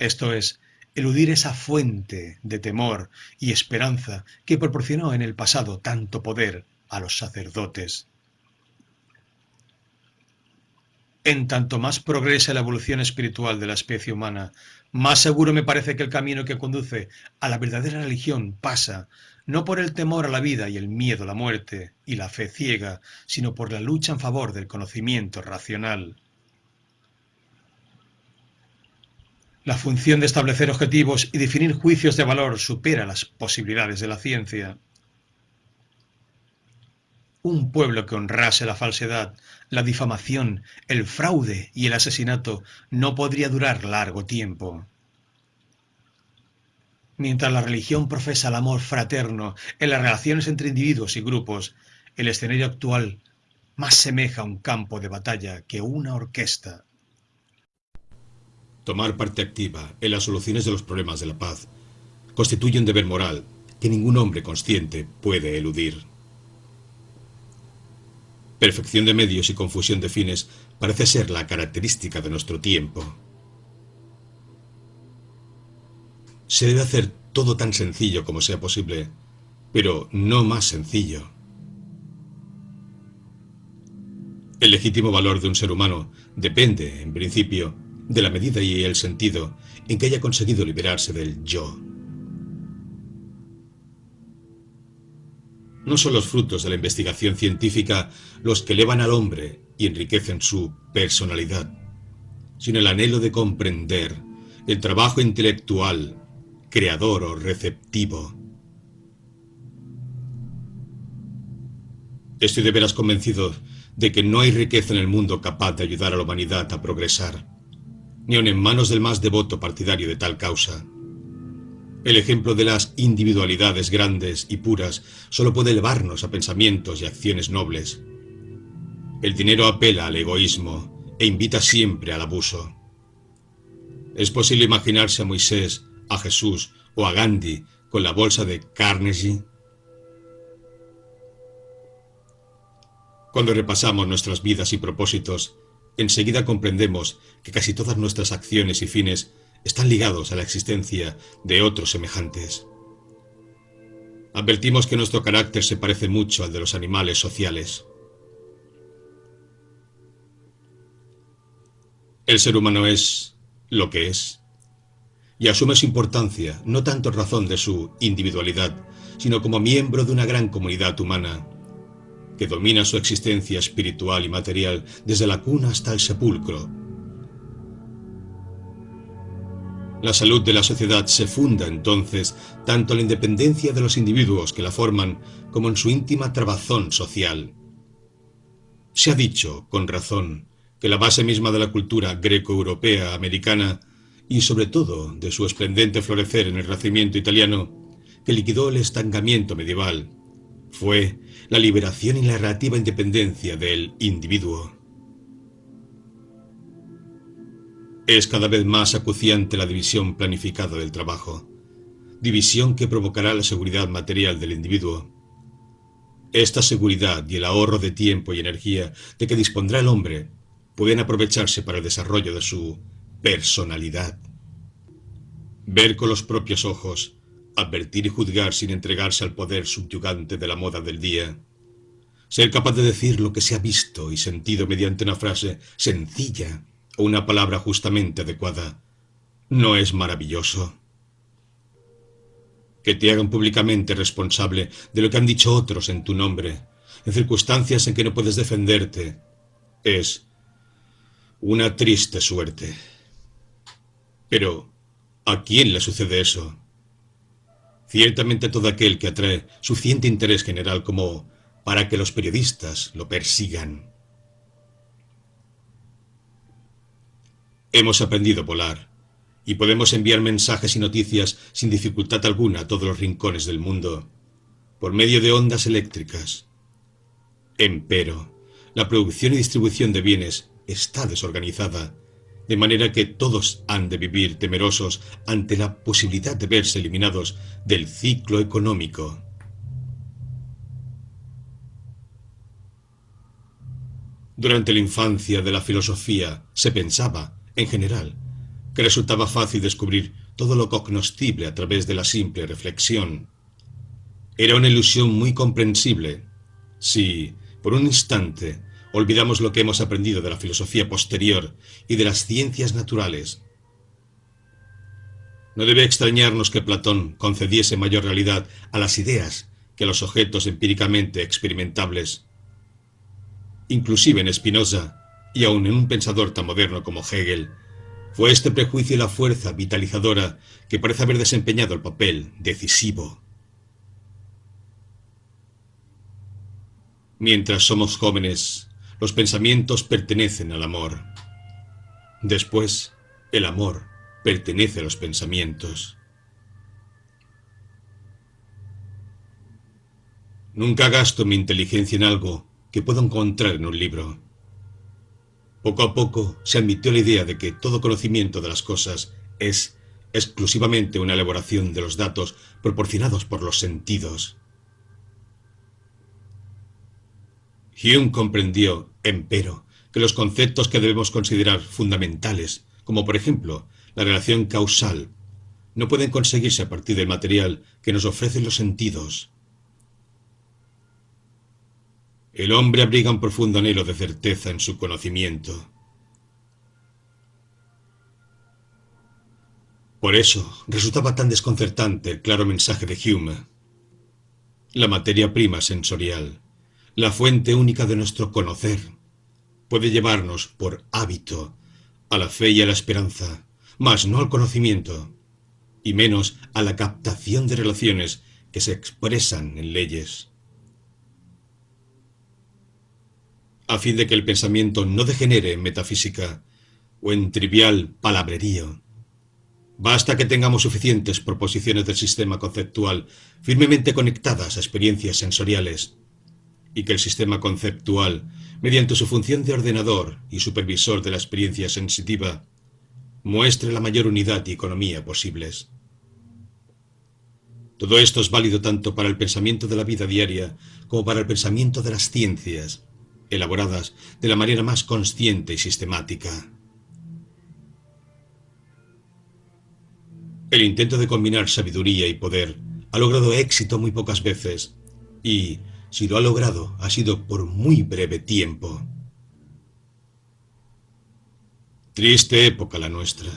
esto es, eludir esa fuente de temor y esperanza que proporcionó en el pasado tanto poder a los sacerdotes. En tanto más progresa la evolución espiritual de la especie humana, más seguro me parece que el camino que conduce a la verdadera religión pasa no por el temor a la vida y el miedo a la muerte y la fe ciega, sino por la lucha en favor del conocimiento racional. La función de establecer objetivos y definir juicios de valor supera las posibilidades de la ciencia. Un pueblo que honrase la falsedad, la difamación, el fraude y el asesinato no podría durar largo tiempo. Mientras la religión profesa el amor fraterno en las relaciones entre individuos y grupos, el escenario actual más semeja a un campo de batalla que una orquesta. Tomar parte activa en las soluciones de los problemas de la paz constituye un deber moral que ningún hombre consciente puede eludir. Perfección de medios y confusión de fines parece ser la característica de nuestro tiempo. Se debe hacer todo tan sencillo como sea posible, pero no más sencillo. El legítimo valor de un ser humano depende, en principio, de la medida y el sentido en que haya conseguido liberarse del yo. No son los frutos de la investigación científica los que elevan al hombre y enriquecen su personalidad, sino el anhelo de comprender, el trabajo intelectual, creador o receptivo. Estoy de veras convencido de que no hay riqueza en el mundo capaz de ayudar a la humanidad a progresar, en manos del más devoto partidario de tal causa. El ejemplo de las individualidades grandes y puras solo puede elevarnos a pensamientos y acciones nobles. El dinero apela al egoísmo e invita siempre al abuso. Es posible imaginarse a Moisés, a Jesús o a Gandhi con la bolsa de Carnegie Cuando repasamos nuestras vidas y propósitos, enseguida comprendemos que casi todas nuestras acciones y fines están ligados a la existencia de otros semejantes. Advertimos que nuestro carácter se parece mucho al de los animales sociales. El ser humano es lo que es y asume su importancia no tanto en razón de su individualidad, sino como miembro de una gran comunidad humana que domina su existencia espiritual y material desde la cuna hasta el sepulcro. La salud de la sociedad se funda entonces tanto en la independencia de los individuos que la forman como en su íntima trabazón social. Se ha dicho, con razón, que la base misma de la cultura greco-europea americana y sobre todo de su esplendente florecer en el Renacimiento italiano, que liquidó el estancamiento medieval, fue la liberación y la relativa independencia del individuo. Es cada vez más acuciante la división planificada del trabajo, división que provocará la seguridad material del individuo. Esta seguridad y el ahorro de tiempo y energía de que dispondrá el hombre pueden aprovecharse para el desarrollo de su personalidad. Ver con los propios ojos advertir y juzgar sin entregarse al poder subyugante de la moda del día, ser capaz de decir lo que se ha visto y sentido mediante una frase sencilla o una palabra justamente adecuada, ¿no es maravilloso? Que te hagan públicamente responsable de lo que han dicho otros en tu nombre, en circunstancias en que no puedes defenderte, es una triste suerte. Pero, ¿a quién le sucede eso? Ciertamente todo aquel que atrae suficiente interés general como para que los periodistas lo persigan. Hemos aprendido a volar y podemos enviar mensajes y noticias sin dificultad alguna a todos los rincones del mundo por medio de ondas eléctricas. Empero, la producción y distribución de bienes está desorganizada de manera que todos han de vivir temerosos ante la posibilidad de verse eliminados del ciclo económico. Durante la infancia de la filosofía se pensaba, en general, que resultaba fácil descubrir todo lo cognoscible a través de la simple reflexión. Era una ilusión muy comprensible si, por un instante, olvidamos lo que hemos aprendido de la filosofía posterior y de las ciencias naturales. No debe extrañarnos que Platón concediese mayor realidad a las ideas que a los objetos empíricamente experimentables. Inclusive en Spinoza, y aun en un pensador tan moderno como Hegel, fue este prejuicio la fuerza vitalizadora que parece haber desempeñado el papel decisivo. Mientras somos jóvenes, los pensamientos pertenecen al amor. Después, el amor pertenece a los pensamientos. Nunca gasto mi inteligencia en algo que puedo encontrar en un libro. Poco a poco se admitió la idea de que todo conocimiento de las cosas es exclusivamente una elaboración de los datos proporcionados por los sentidos. Hume comprendió, empero, que los conceptos que debemos considerar fundamentales, como por ejemplo la relación causal, no pueden conseguirse a partir del material que nos ofrecen los sentidos. El hombre abriga un profundo anhelo de certeza en su conocimiento. Por eso resultaba tan desconcertante el claro mensaje de Hume. La materia prima sensorial, la fuente única de nuestro conocer, puede llevarnos por hábito a la fe y a la esperanza, mas no al conocimiento, y menos a la captación de relaciones que se expresan en leyes. A fin de que el pensamiento no degenere en metafísica o en trivial palabrerío, Basta que tengamos suficientes proposiciones del sistema conceptual firmemente conectadas a experiencias sensoriales y que el sistema conceptual, mediante su función de ordenador y supervisor de la experiencia sensitiva, muestre la mayor unidad y economía posibles. Todo esto es válido tanto para el pensamiento de la vida diaria como para el pensamiento de las ciencias, elaboradas de la manera más consciente y sistemática. El intento de combinar sabiduría y poder ha logrado éxito muy pocas veces y, si lo ha logrado, ha sido por muy breve tiempo. Triste época la nuestra.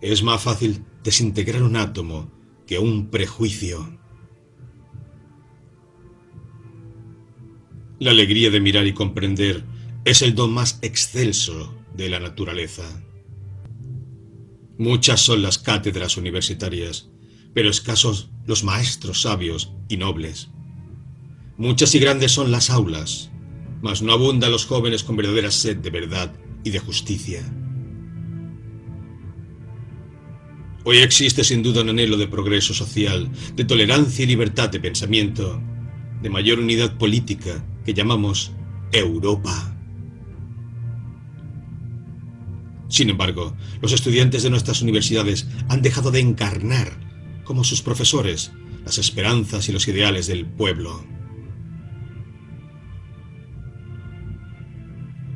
Es más fácil desintegrar un átomo que un prejuicio. La alegría de mirar y comprender es el don más excelso de la naturaleza. Muchas son las cátedras universitarias, pero escasos los maestros sabios y nobles. Muchas y grandes son las aulas, mas no abundan los jóvenes con verdadera sed de verdad y de justicia. Hoy existe sin duda un anhelo de progreso social, de tolerancia y libertad de pensamiento, de mayor unidad política que llamamos Europa. Sin embargo, los estudiantes de nuestras universidades han dejado de encarnar, como sus profesores, las esperanzas y los ideales del pueblo.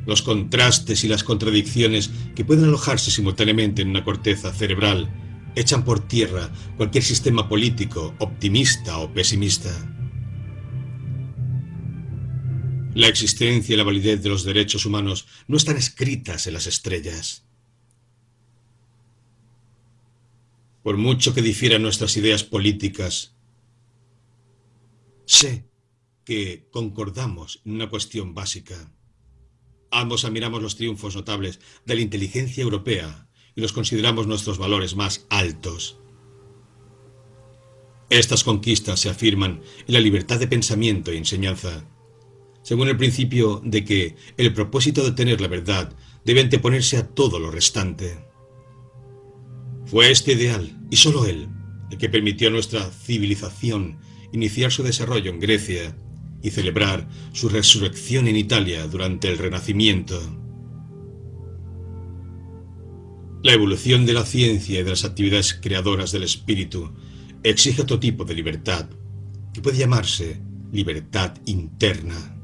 Los contrastes y las contradicciones que pueden alojarse simultáneamente en una corteza cerebral echan por tierra cualquier sistema político optimista o pesimista. La existencia y la validez de los derechos humanos no están escritas en las estrellas. Por mucho que difieran nuestras ideas políticas, sé que concordamos en una cuestión básica. Ambos admiramos los triunfos notables de la inteligencia europea y los consideramos nuestros valores más altos. Estas conquistas se afirman en la libertad de pensamiento y enseñanza según el principio de que el propósito de tener la verdad debe anteponerse a todo lo restante. Fue este ideal, y sólo él, el que permitió a nuestra civilización iniciar su desarrollo en Grecia y celebrar su resurrección en Italia durante el Renacimiento. La evolución de la ciencia y de las actividades creadoras del espíritu exige otro tipo de libertad, que puede llamarse libertad interna.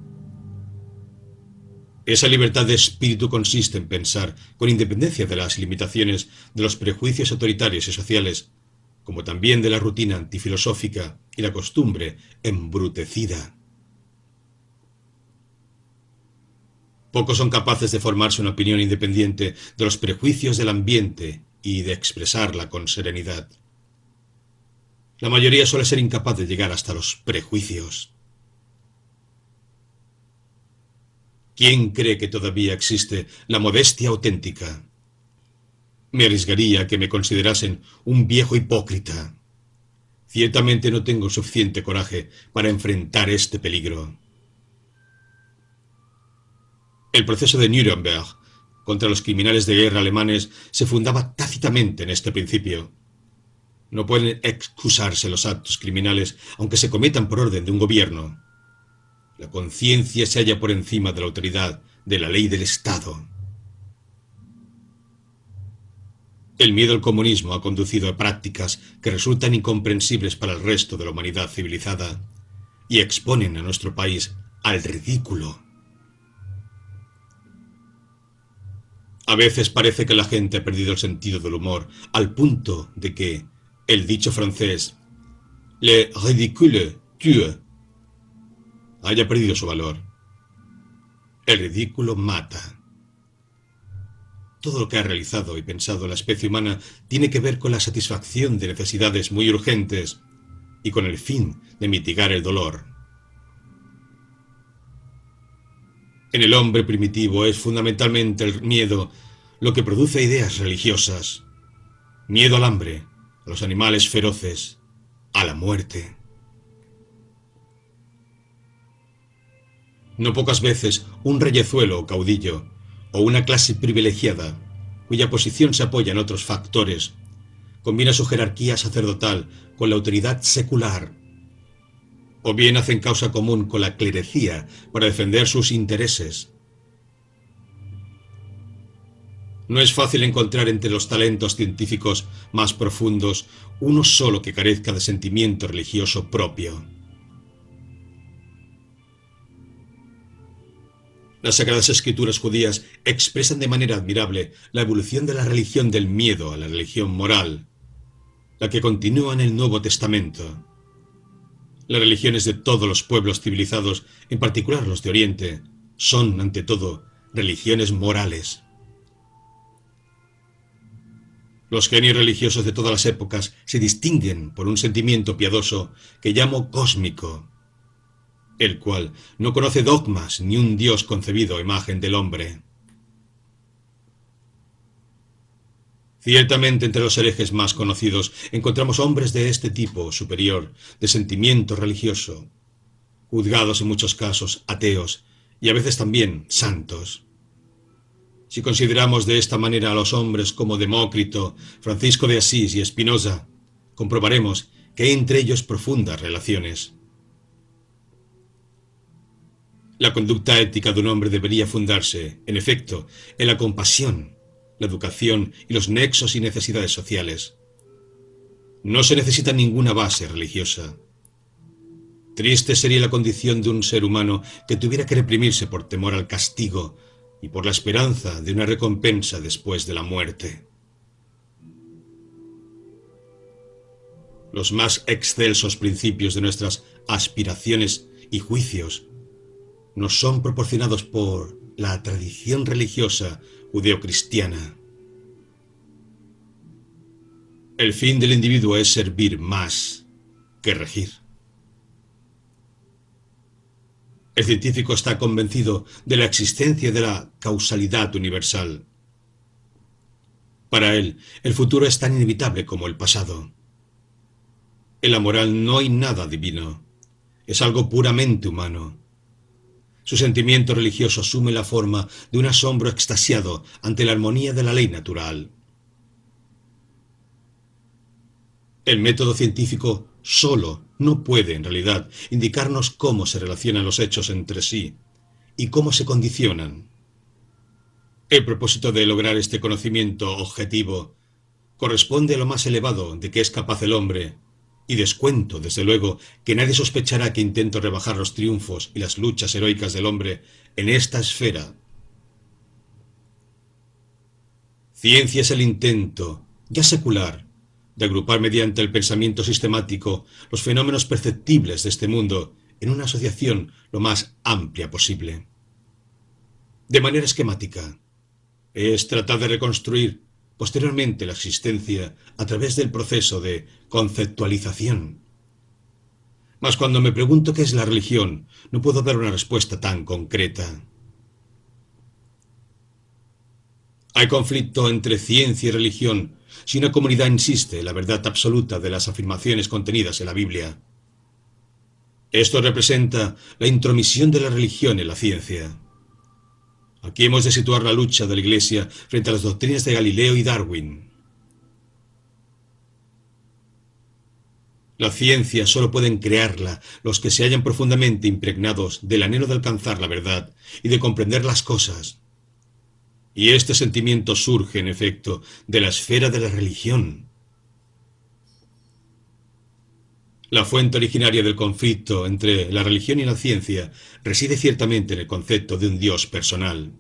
Esa libertad de espíritu consiste en pensar, con independencia de las limitaciones de los prejuicios autoritarios y sociales, como también de la rutina antifilosófica y la costumbre embrutecida. Pocos son capaces de formarse una opinión independiente de los prejuicios del ambiente y de expresarla con serenidad. La mayoría suele ser incapaz de llegar hasta los prejuicios. ¿Quién cree que todavía existe la modestia auténtica? Me arriesgaría a que me considerasen un viejo hipócrita. Ciertamente no tengo suficiente coraje para enfrentar este peligro. El proceso de Nuremberg contra los criminales de guerra alemanes se fundaba tácitamente en este principio. No pueden excusarse los actos criminales aunque se cometan por orden de un gobierno. La conciencia se halla por encima de la autoridad de la ley del Estado. El miedo al comunismo ha conducido a prácticas que resultan incomprensibles para el resto de la humanidad civilizada y exponen a nuestro país al ridículo. A veces parece que la gente ha perdido el sentido del humor al punto de que el dicho francés Le ridicule tue haya perdido su valor. El ridículo mata. todo lo que ha realizado y pensado la especie humana tiene que ver con la satisfacción de necesidades muy urgentes y con el fin de mitigar el dolor. En el hombre primitivo es fundamentalmente el miedo lo que produce ideas religiosas. Miedo al hambre, a los animales feroces, a la muerte. No pocas veces un reyezuelo o caudillo, o una clase privilegiada, cuya posición se apoya en otros factores, combina su jerarquía sacerdotal con la autoridad secular, o bien hacen causa común con la clerecía para defender sus intereses. No es fácil encontrar entre los talentos científicos más profundos uno solo que carezca de sentimiento religioso propio. Las sagradas escrituras judías expresan de manera admirable la evolución de la religión del miedo a la religión moral, la que continúa en el Nuevo Testamento. Las religiones de todos los pueblos civilizados, en particular los de Oriente, son, ante todo, religiones morales. Los genios religiosos de todas las épocas se distinguen por un sentimiento piadoso que llamo cósmico, el cual no conoce dogmas ni un Dios concebido a imagen del hombre. Ciertamente entre los herejes más conocidos encontramos hombres de este tipo superior, de sentimiento religioso, juzgados en muchos casos ateos y a veces también santos. Si consideramos de esta manera a los hombres como Demócrito, Francisco de Asís y Espinosa, comprobaremos que hay entre ellos profundas relaciones. La conducta ética de un hombre debería fundarse, en efecto, en la compasión, la educación y los nexos y necesidades sociales. No se necesita ninguna base religiosa. Triste sería la condición de un ser humano que tuviera que reprimirse por temor al castigo y por la esperanza de una recompensa después de la muerte. Los más excelsos principios de nuestras aspiraciones y juicios nos son proporcionados por la tradición religiosa judeocristiana. El fin del individuo es servir más que regir. El científico está convencido de la existencia de la causalidad universal. Para él, el futuro es tan inevitable como el pasado. En la moral no hay nada divino, es algo puramente humano. Su sentimiento religioso asume la forma de un asombro extasiado ante la armonía de la ley natural. El método científico solo no puede, en realidad, indicarnos cómo se relacionan los hechos entre sí y cómo se condicionan. El propósito de lograr este conocimiento objetivo corresponde a lo más elevado de que es capaz el hombre y descuento, desde luego, que nadie sospechará que intento rebajar los triunfos y las luchas heroicas del hombre en esta esfera. Ciencia es el intento, ya secular, de agrupar mediante el pensamiento sistemático los fenómenos perceptibles de este mundo en una asociación lo más amplia posible. De manera esquemática, es tratar de reconstruir posteriormente la existencia a través del proceso de conceptualización. Mas cuando me pregunto qué es la religión, no puedo dar una respuesta tan concreta. Hay conflicto entre ciencia y religión si una comunidad insiste en la verdad absoluta de las afirmaciones contenidas en la Biblia. Esto representa la intromisión de la religión en la ciencia. Aquí hemos de situar la lucha de la Iglesia frente a las doctrinas de Galileo y Darwin. La ciencia solo pueden crearla los que se hayan profundamente impregnados del anhelo de alcanzar la verdad y de comprender las cosas. Y este sentimiento surge, en efecto, de la esfera de la religión. La fuente originaria del conflicto entre la religión y la ciencia reside ciertamente en el concepto de un Dios personal.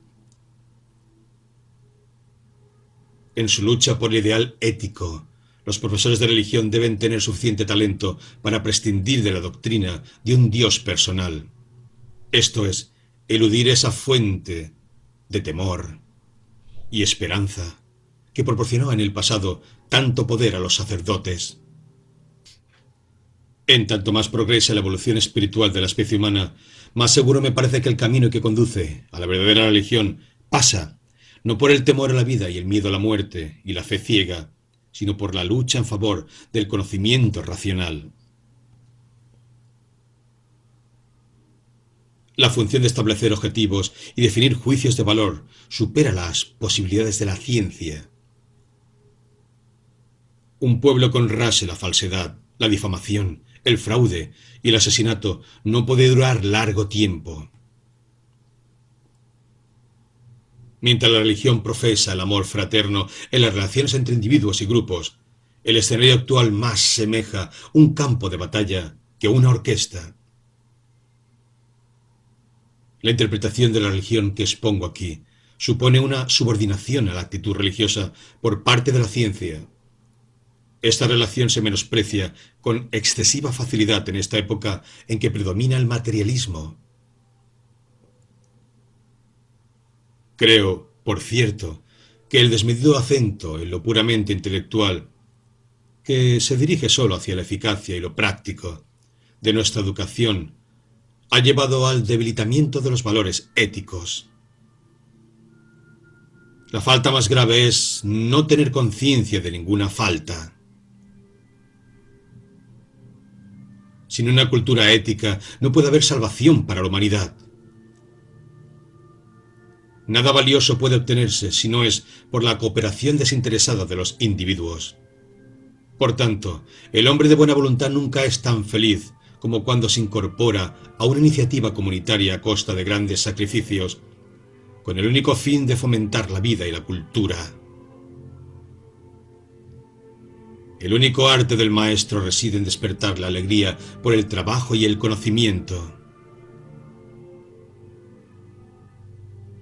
En su lucha por el ideal ético, los profesores de religión deben tener suficiente talento para prescindir de la doctrina de un Dios personal. Esto es, eludir esa fuente de temor. y esperanza que proporcionó en el pasado tanto poder a los sacerdotes. En tanto más progresa la evolución espiritual de la especie humana, más seguro me parece que el camino que conduce a la verdadera religión pasa no por el temor a la vida y el miedo a la muerte y la fe ciega, sino por la lucha en favor del conocimiento racional. La función de establecer objetivos y definir juicios de valor supera las posibilidades de la ciencia. Un pueblo con rase la falsedad, la difamación, el fraude y el asesinato no puede durar largo tiempo. Mientras la religión profesa el amor fraterno en las relaciones entre individuos y grupos, el escenario actual más semeja un campo de batalla que una orquesta. La interpretación de la religión que expongo aquí supone una subordinación a la actitud religiosa por parte de la ciencia. Esta relación se menosprecia con excesiva facilidad en esta época en que predomina el materialismo. Creo, por cierto, que el desmedido acento en lo puramente intelectual, que se dirige solo hacia la eficacia y lo práctico de nuestra educación, ha llevado al debilitamiento de los valores éticos. La falta más grave es no tener conciencia de ninguna falta. Sin una cultura ética no puede haber salvación para la humanidad. Nada valioso puede obtenerse si no es por la cooperación desinteresada de los individuos. Por tanto, el hombre de buena voluntad nunca es tan feliz como cuando se incorpora a una iniciativa comunitaria a costa de grandes sacrificios, con el único fin de fomentar la vida y la cultura. El único arte del maestro reside en despertar la alegría por el trabajo y el conocimiento.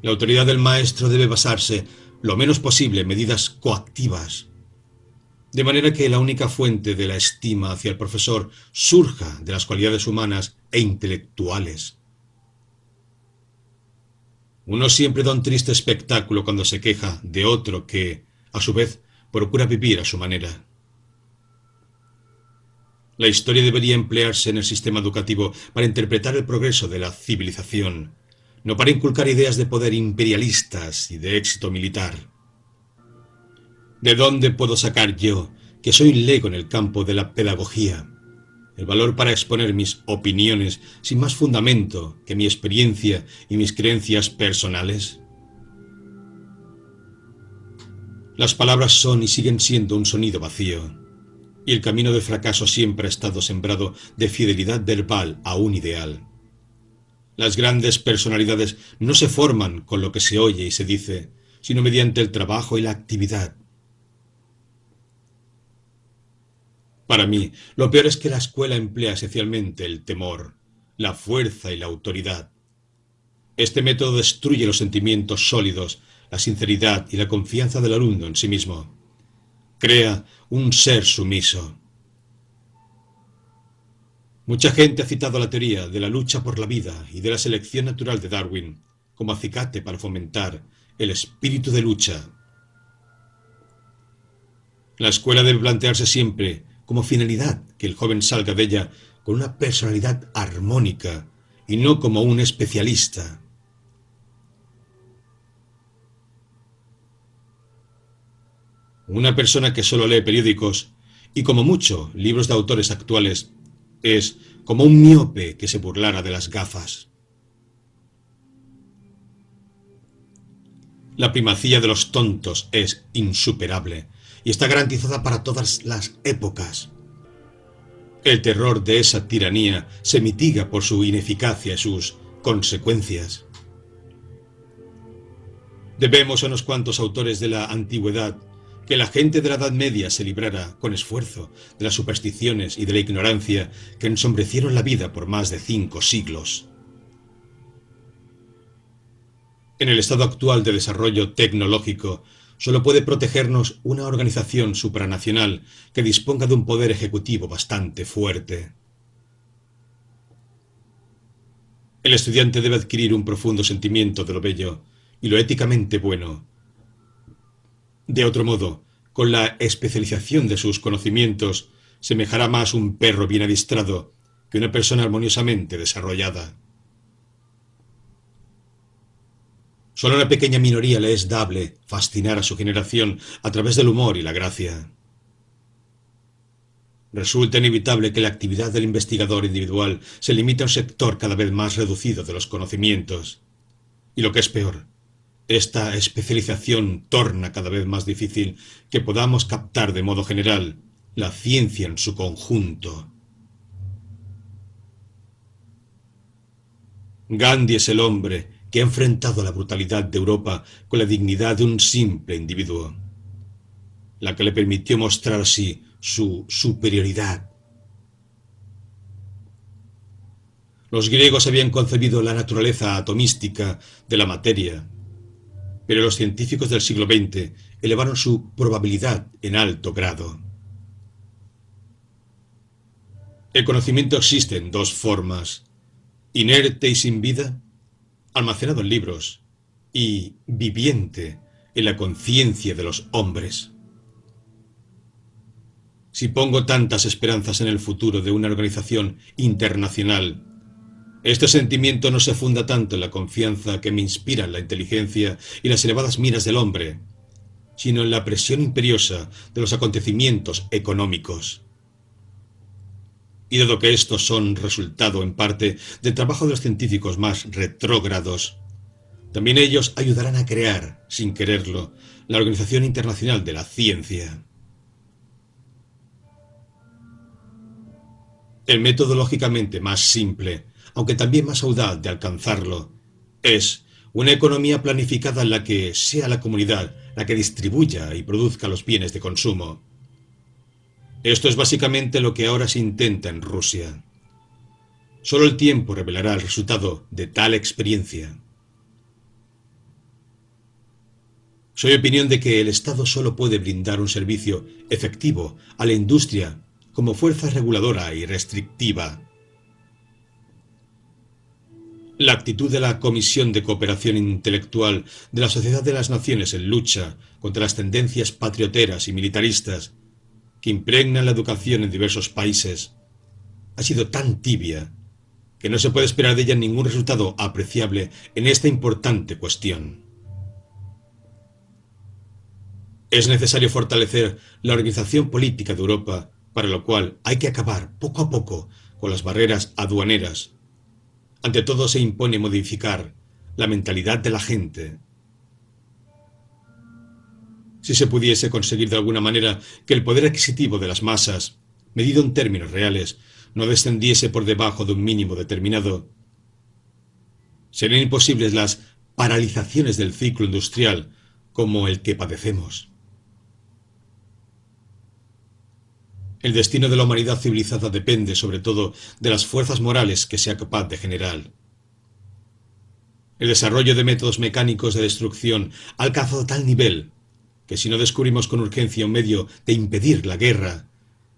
La autoridad del maestro debe basarse lo menos posible en medidas coactivas, de manera que la única fuente de la estima hacia el profesor surja de las cualidades humanas e intelectuales. Uno siempre da un triste espectáculo cuando se queja de otro que, a su vez, procura vivir a su manera. La historia debería emplearse en el sistema educativo para interpretar el progreso de la civilización no para inculcar ideas de poder imperialistas y de éxito militar. ¿De dónde puedo sacar yo, que soy lego en el campo de la pedagogía, el valor para exponer mis opiniones sin más fundamento que mi experiencia y mis creencias personales? Las palabras son y siguen siendo un sonido vacío, y el camino del fracaso siempre ha estado sembrado de fidelidad verbal a un ideal. Las grandes personalidades no se forman con lo que se oye y se dice, sino mediante el trabajo y la actividad. Para mí, lo peor es que la escuela emplea esencialmente el temor, la fuerza y la autoridad. Este método destruye los sentimientos sólidos, la sinceridad y la confianza del alumno en sí mismo. Crea un ser sumiso. Mucha gente ha citado la teoría de la lucha por la vida y de la selección natural de Darwin como acicate para fomentar el espíritu de lucha. La escuela debe plantearse siempre como finalidad que el joven salga de ella con una personalidad armónica y no como un especialista. Una persona que solo lee periódicos y como mucho libros de autores actuales es como un miope que se burlara de las gafas. La primacía de los tontos es insuperable y está garantizada para todas las épocas. El terror de esa tiranía se mitiga por su ineficacia y sus consecuencias. Debemos a unos cuantos autores de la antigüedad que la gente de la Edad Media se librara, con esfuerzo, de las supersticiones y de la ignorancia que ensombrecieron la vida por más de cinco siglos. En el estado actual de desarrollo tecnológico, solo puede protegernos una organización supranacional que disponga de un poder ejecutivo bastante fuerte. El estudiante debe adquirir un profundo sentimiento de lo bello y lo éticamente bueno, De otro modo, con la especialización de sus conocimientos, semejará más un perro bien adiestrado que una persona armoniosamente desarrollada. Solo a una pequeña minoría le es dable fascinar a su generación a través del humor y la gracia. Resulta inevitable que la actividad del investigador individual se limite a un sector cada vez más reducido de los conocimientos. Y lo que es peor, esta especialización torna cada vez más difícil que podamos captar de modo general la ciencia en su conjunto. Gandhi es el hombre que ha enfrentado la brutalidad de Europa con la dignidad de un simple individuo, la que le permitió mostrar así su superioridad. Los griegos habían concebido la naturaleza atomística de la materia, pero los científicos del siglo XX elevaron su probabilidad en alto grado. El conocimiento existe en dos formas, inerte y sin vida, almacenado en libros, y viviente en la conciencia de los hombres. Si pongo tantas esperanzas en el futuro de una organización internacional, este sentimiento no se funda tanto en la confianza que me inspiran la inteligencia y las elevadas miras del hombre, sino en la presión imperiosa de los acontecimientos económicos. Y dado que estos son resultado en parte del trabajo de los científicos más retrógrados, también ellos ayudarán a crear, sin quererlo, la Organización Internacional de la Ciencia. El método lógicamente más simple, aunque también más audaz de alcanzarlo, es una economía planificada en la que sea la comunidad la que distribuya y produzca los bienes de consumo. Esto es básicamente lo que ahora se intenta en Rusia. Solo el tiempo revelará el resultado de tal experiencia. Soy opinión de que el Estado solo puede brindar un servicio efectivo a la industria como fuerza reguladora y restrictiva. La actitud de la Comisión de Cooperación Intelectual de la Sociedad de las Naciones en lucha contra las tendencias patrioteras y militaristas que impregnan la educación en diversos países ha sido tan tibia que no se puede esperar de ella ningún resultado apreciable en esta importante cuestión. Es necesario fortalecer la organización política de Europa para lo cual hay que acabar poco a poco con las barreras aduaneras. Ante todo se impone modificar la mentalidad de la gente. Si se pudiese conseguir de alguna manera que el poder adquisitivo de las masas, medido en términos reales, no descendiese por debajo de un mínimo determinado, serían imposibles las paralizaciones del ciclo industrial como el que padecemos. El destino de la humanidad civilizada depende, sobre todo, de las fuerzas morales que sea capaz de generar. El desarrollo de métodos mecánicos de destrucción ha alcanzado tal nivel que si no descubrimos con urgencia un medio de impedir la guerra,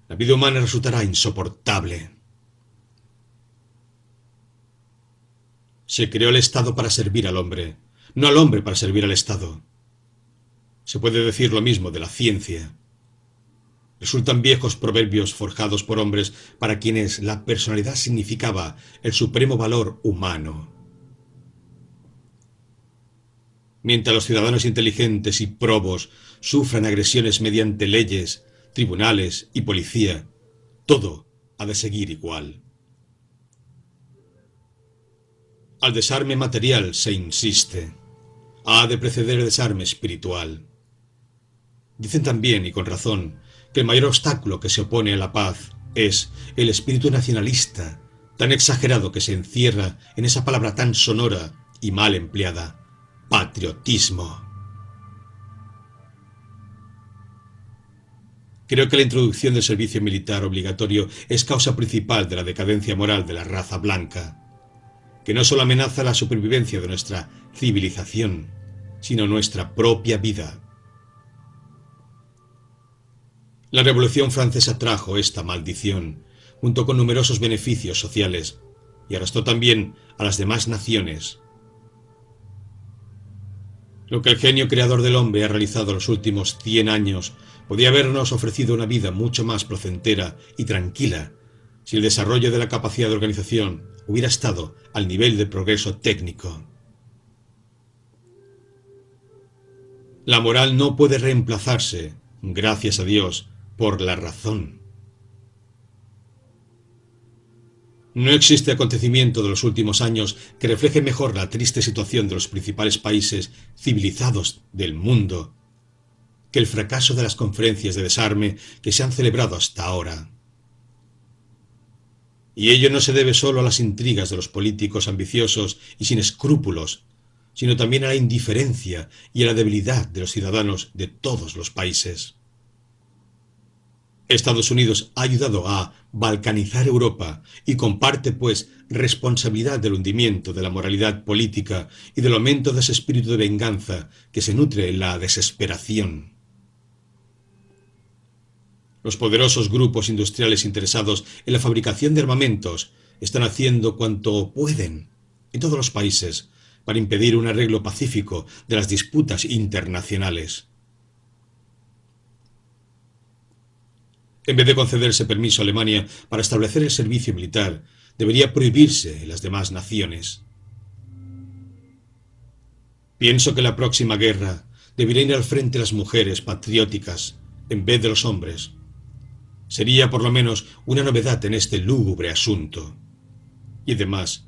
la vida humana resultará insoportable. Se creó el Estado para servir al hombre, no al hombre para servir al Estado. Se puede decir lo mismo de la ciencia. Resultan viejos proverbios forjados por hombres para quienes la personalidad significaba el supremo valor humano. Mientras los ciudadanos inteligentes y probos sufran agresiones mediante leyes, tribunales y policía, todo ha de seguir igual. Al desarme material se insiste. Ha de preceder el desarme espiritual. Dicen también, y con razón, que el mayor obstáculo que se opone a la paz es el espíritu nacionalista, tan exagerado que se encierra en esa palabra tan sonora y mal empleada, patriotismo. Creo que la introducción del servicio militar obligatorio es causa principal de la decadencia moral de la raza blanca, que no solo amenaza la supervivencia de nuestra civilización, sino nuestra propia vida. La Revolución Francesa trajo esta maldición, junto con numerosos beneficios sociales, y arrastró también a las demás naciones. Lo que el genio creador del hombre ha realizado los últimos 100 años podía habernos ofrecido una vida mucho más placentera y tranquila si el desarrollo de la capacidad de organización hubiera estado al nivel de progreso técnico. La moral no puede reemplazarse, gracias a Dios, por la razón. No existe acontecimiento de los últimos años que refleje mejor la triste situación de los principales países civilizados del mundo que el fracaso de las conferencias de desarme que se han celebrado hasta ahora. Y ello no se debe solo a las intrigas de los políticos ambiciosos y sin escrúpulos, sino también a la indiferencia y a la debilidad de los ciudadanos de todos los países. Estados Unidos ha ayudado a balcanizar Europa y comparte, pues, responsabilidad del hundimiento de la moralidad política y del aumento de ese espíritu de venganza que se nutre en la desesperación. Los poderosos grupos industriales interesados en la fabricación de armamentos están haciendo cuanto pueden en todos los países para impedir un arreglo pacífico de las disputas internacionales. En vez de concederse permiso a Alemania para establecer el servicio militar, debería prohibirse en las demás naciones. Pienso que la próxima guerra debería ir al frente las mujeres patrióticas en vez de los hombres. Sería por lo menos una novedad en este lúgubre asunto. Y además,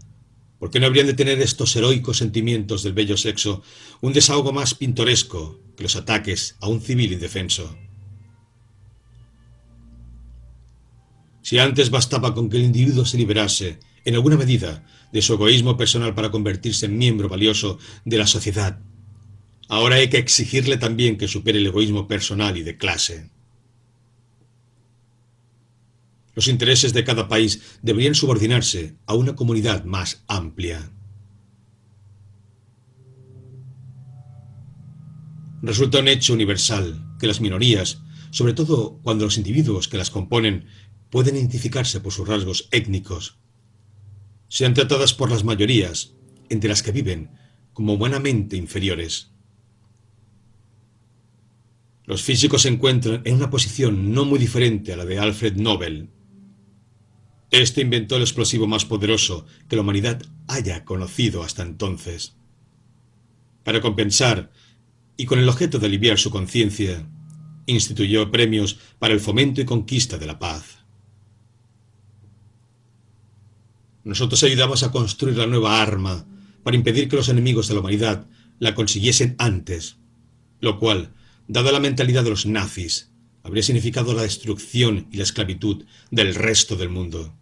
¿por qué no habrían de tener estos heroicos sentimientos del bello sexo un desahogo más pintoresco que los ataques a un civil indefenso? Si antes bastaba con que el individuo se liberase, en alguna medida, de su egoísmo personal para convertirse en miembro valioso de la sociedad, ahora hay que exigirle también que supere el egoísmo personal y de clase. Los intereses de cada país deberían subordinarse a una comunidad más amplia. Resulta un hecho universal que las minorías, sobre todo cuando los individuos que las componen pueden identificarse por sus rasgos étnicos, sean tratadas por las mayorías, entre las que viven, como humanamente inferiores. Los físicos se encuentran en una posición no muy diferente a la de Alfred Nobel. Este inventó el explosivo más poderoso que la humanidad haya conocido hasta entonces. Para compensar, y con el objeto de aliviar su conciencia, instituyó premios para el fomento y conquista de la paz. Nosotros ayudamos a construir la nueva arma para impedir que los enemigos de la humanidad la consiguiesen antes, lo cual, dada la mentalidad de los nazis, habría significado la destrucción y la esclavitud del resto del mundo.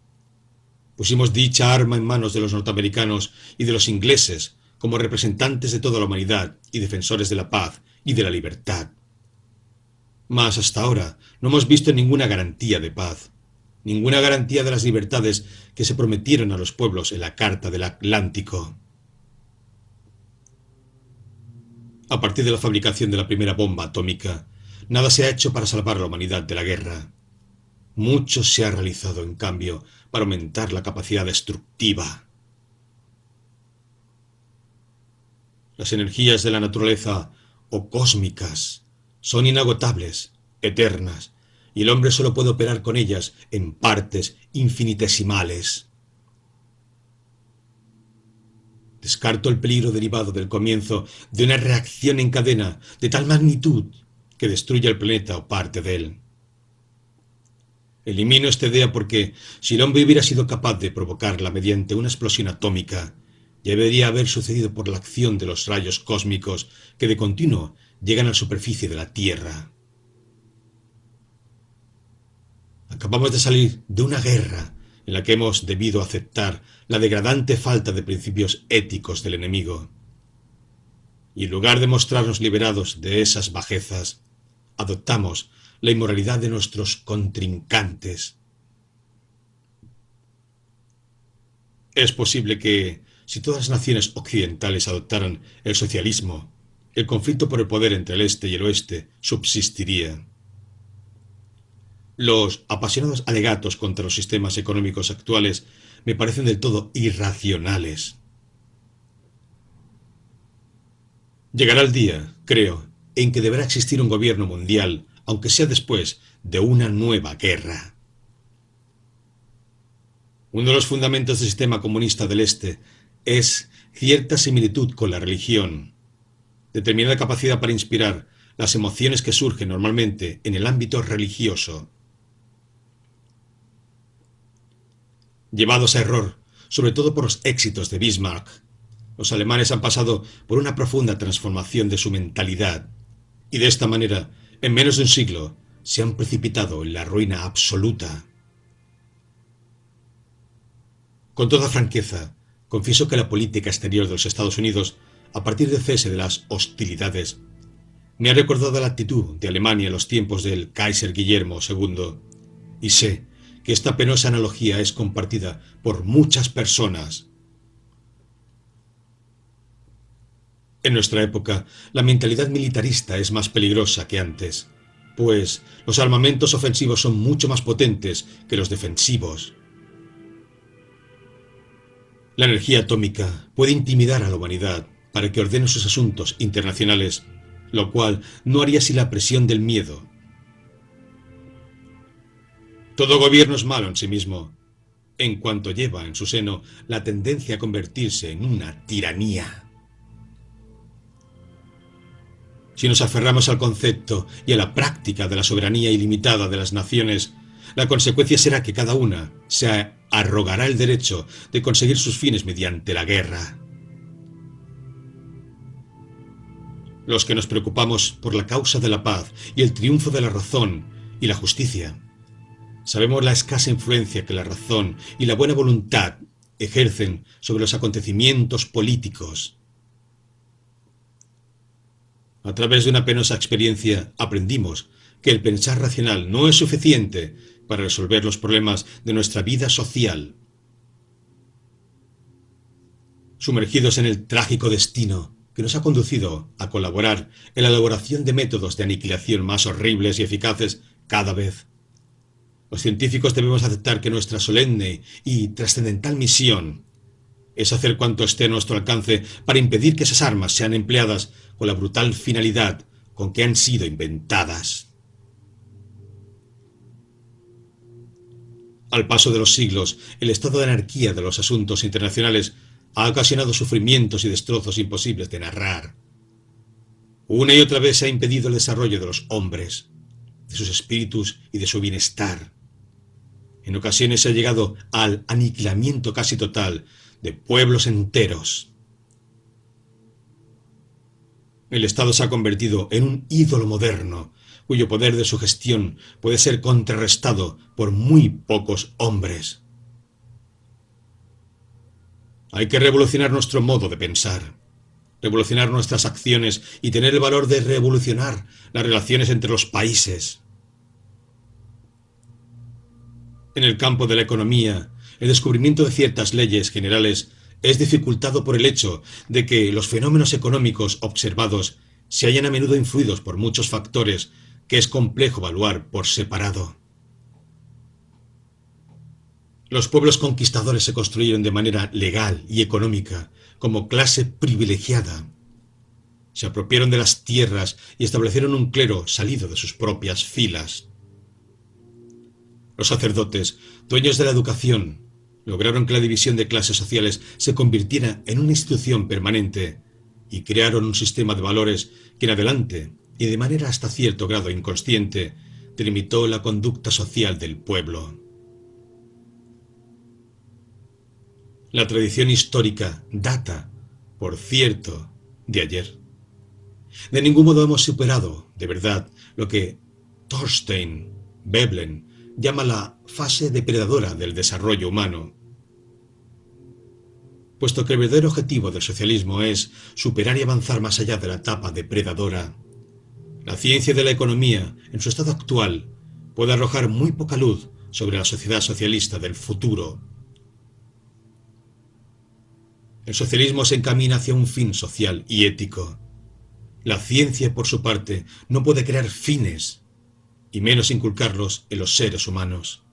Pusimos dicha arma en manos de los norteamericanos y de los ingleses como representantes de toda la humanidad y defensores de la paz y de la libertad. Mas hasta ahora no hemos visto ninguna garantía de paz ninguna garantía de las libertades que se prometieron a los pueblos en la Carta del Atlántico. A partir de la fabricación de la primera bomba atómica, nada se ha hecho para salvar a la humanidad de la guerra. Mucho se ha realizado, en cambio, para aumentar la capacidad destructiva. Las energías de la naturaleza, o cósmicas, son inagotables, eternas, y el hombre solo puede operar con ellas en partes infinitesimales. Descarto el peligro derivado del comienzo de una reacción en cadena de tal magnitud que destruya el planeta o parte de él. Elimino esta idea porque si el hombre hubiera sido capaz de provocarla mediante una explosión atómica, debería haber sucedido por la acción de los rayos cósmicos que de continuo llegan a la superficie de la Tierra. Acabamos de salir de una guerra en la que hemos debido aceptar la degradante falta de principios éticos del enemigo. Y en lugar de mostrarnos liberados de esas bajezas, adoptamos la inmoralidad de nuestros contrincantes. Es posible que, si todas las naciones occidentales adoptaran el socialismo, el conflicto por el poder entre el este y el oeste subsistiría. Los apasionados alegatos contra los sistemas económicos actuales me parecen del todo irracionales. Llegará el día, creo, en que deberá existir un gobierno mundial, aunque sea después de una nueva guerra. Uno de los fundamentos del sistema comunista del Este es cierta similitud con la religión, determinada capacidad para inspirar las emociones que surgen normalmente en el ámbito religioso. Llevados a error, sobre todo por los éxitos de Bismarck, los alemanes han pasado por una profunda transformación de su mentalidad y de esta manera, en menos de un siglo, se han precipitado en la ruina absoluta. Con toda franqueza, confieso que la política exterior de los Estados Unidos, a partir del cese de las hostilidades, me ha recordado la actitud de Alemania en los tiempos del Kaiser Guillermo II, y sé que esta penosa analogía es compartida por muchas personas. En nuestra época, la mentalidad militarista es más peligrosa que antes, pues los armamentos ofensivos son mucho más potentes que los defensivos. La energía atómica puede intimidar a la humanidad para que ordene sus asuntos internacionales, lo cual no haría sin la presión del miedo. Todo gobierno es malo en sí mismo, en cuanto lleva en su seno la tendencia a convertirse en una tiranía. Si nos aferramos al concepto y a la práctica de la soberanía ilimitada de las naciones, la consecuencia será que cada una se arrogará el derecho de conseguir sus fines mediante la guerra. Los que nos preocupamos por la causa de la paz y el triunfo de la razón y la justicia, sabemos la escasa influencia que la razón y la buena voluntad ejercen sobre los acontecimientos políticos a través de una penosa experiencia aprendimos que el pensar racional no es suficiente para resolver los problemas de nuestra vida social. Sumergidos en el trágico destino que nos ha conducido a colaborar en la elaboración de métodos de aniquilación más horribles y eficaces cada vez, los científicos debemos aceptar que nuestra solemne y trascendental misión es hacer cuanto esté a nuestro alcance para impedir que esas armas sean empleadas con la brutal finalidad con que han sido inventadas. Al paso de los siglos, el estado de anarquía de los asuntos internacionales ha ocasionado sufrimientos y destrozos imposibles de narrar. Una y otra vez se ha impedido el desarrollo de los hombres, de sus espíritus y de su bienestar. En ocasiones se ha llegado al aniquilamiento casi total de pueblos enteros. El Estado se ha convertido en un ídolo moderno, cuyo poder de sugestión puede ser contrarrestado por muy pocos hombres. Hay que revolucionar nuestro modo de pensar, revolucionar nuestras acciones y tener el valor de revolucionar las relaciones entre los países. En el campo de la economía, el descubrimiento de ciertas leyes generales es dificultado por el hecho de que los fenómenos económicos observados se hayan a menudo influidos por muchos factores que es complejo evaluar por separado. Los pueblos conquistadores se construyeron de manera legal y económica, como clase privilegiada. Se apropiaron de las tierras y establecieron un clero salido de sus propias filas. Los sacerdotes, dueños de la educación, lograron que la división de clases sociales se convirtiera en una institución permanente y crearon un sistema de valores que en adelante, y de manera hasta cierto grado inconsciente, delimitó la conducta social del pueblo. La tradición histórica data, por cierto, de ayer. De ningún modo hemos superado, de verdad, lo que Thorstein Veblen llama la fase depredadora del desarrollo humano, puesto que el verdadero objetivo del socialismo es superar y avanzar más allá de la etapa depredadora. La ciencia de la economía, en su estado actual, puede arrojar muy poca luz sobre la sociedad socialista del futuro. El socialismo se encamina hacia un fin social y ético. La ciencia, por su parte, no puede crear fines, y menos inculcarlos en los seres humanos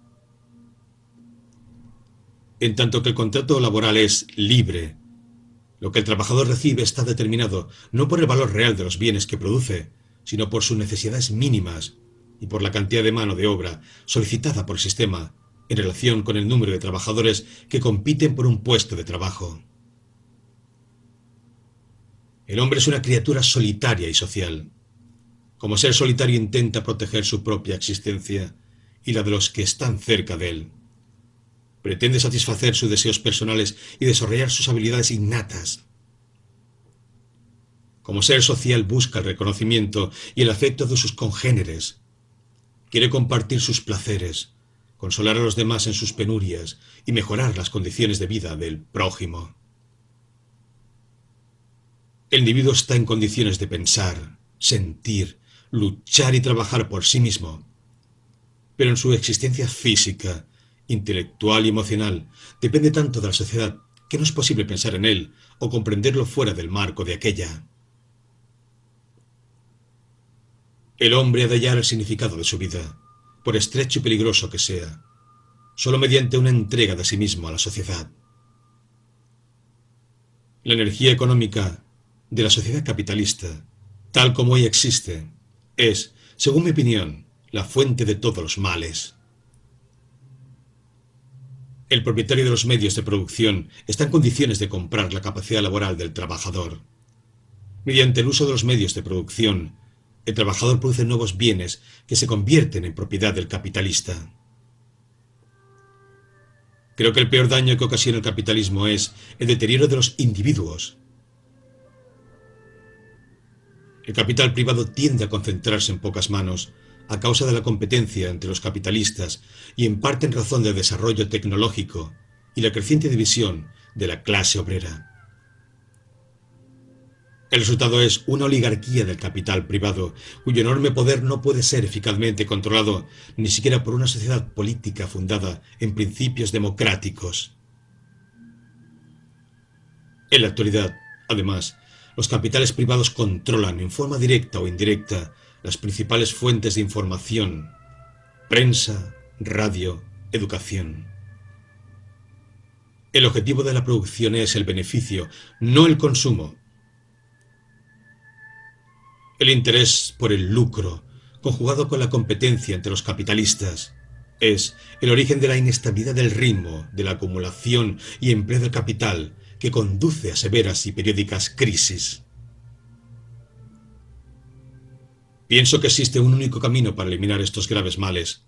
en tanto que el contrato laboral es libre, Lo que el trabajador recibe está determinado no por el valor real de los bienes que produce, sino por sus necesidades mínimas y por la cantidad de mano de obra solicitada por el sistema en relación con el número de trabajadores que compiten por un puesto de trabajo. El hombre es una criatura solitaria y social. Como ser solitario intenta proteger su propia existencia y la de los que están cerca de él. Pretende satisfacer sus deseos personales y desarrollar sus habilidades innatas. Como ser social busca el reconocimiento y el afecto de sus congéneres. Quiere compartir sus placeres, consolar a los demás en sus penurias y mejorar las condiciones de vida del prójimo. El individuo está en condiciones de pensar, sentir, luchar y trabajar por sí mismo, pero en su existencia física, intelectual y emocional depende tanto de la sociedad que no es posible pensar en él o comprenderlo fuera del marco de aquella. El hombre ha de hallar el significado de su vida, por estrecho y peligroso que sea, solo mediante una entrega de sí mismo a la sociedad. La energía económica de la sociedad capitalista, tal como hoy existe, es, según mi opinión, la fuente de todos los males. El propietario de los medios de producción está en condiciones de comprar la capacidad laboral del trabajador. Mediante el uso de los medios de producción, el trabajador produce nuevos bienes que se convierten en propiedad del capitalista. Creo que el peor daño que ocasiona el capitalismo es el deterioro de los individuos. El capital privado tiende a concentrarse en pocas manos a causa de la competencia entre los capitalistas y en parte en razón del desarrollo tecnológico y la creciente división de la clase obrera. El resultado es una oligarquía del capital privado, cuyo enorme poder no puede ser eficazmente controlado ni siquiera por una sociedad política fundada en principios democráticos. En la actualidad, además, los capitales privados controlan en forma directa o indirecta las principales fuentes de información, prensa, radio, educación. El objetivo de la producción es el beneficio, no el consumo. El interés por el lucro, conjugado con la competencia entre los capitalistas, es el origen de la inestabilidad del ritmo, de la acumulación y empleo del capital, que conduce a severas y periódicas crisis. Pienso que existe un único camino para eliminar estos graves males,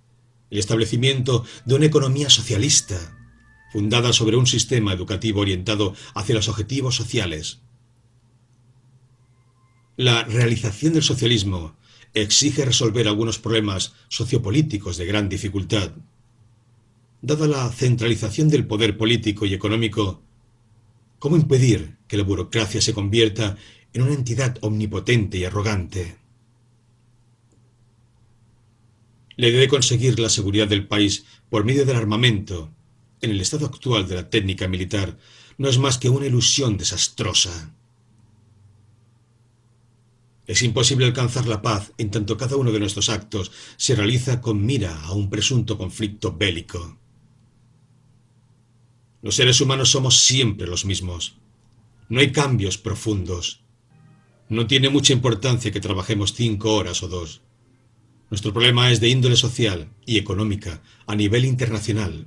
el establecimiento de una economía socialista, fundada sobre un sistema educativo orientado hacia los objetivos sociales. La realización del socialismo exige resolver algunos problemas sociopolíticos de gran dificultad. Dada la centralización del poder político y económico, ¿cómo impedir que la burocracia se convierta en una entidad omnipotente y arrogante? La idea de conseguir la seguridad del país por medio del armamento, en el estado actual de la técnica militar, no es más que una ilusión desastrosa. Es imposible alcanzar la paz en tanto cada uno de nuestros actos se realiza con mira a un presunto conflicto bélico. Los seres humanos somos siempre los mismos. No hay cambios profundos. No tiene mucha importancia que trabajemos cinco horas o dos. Nuestro problema es de índole social y económica a nivel internacional.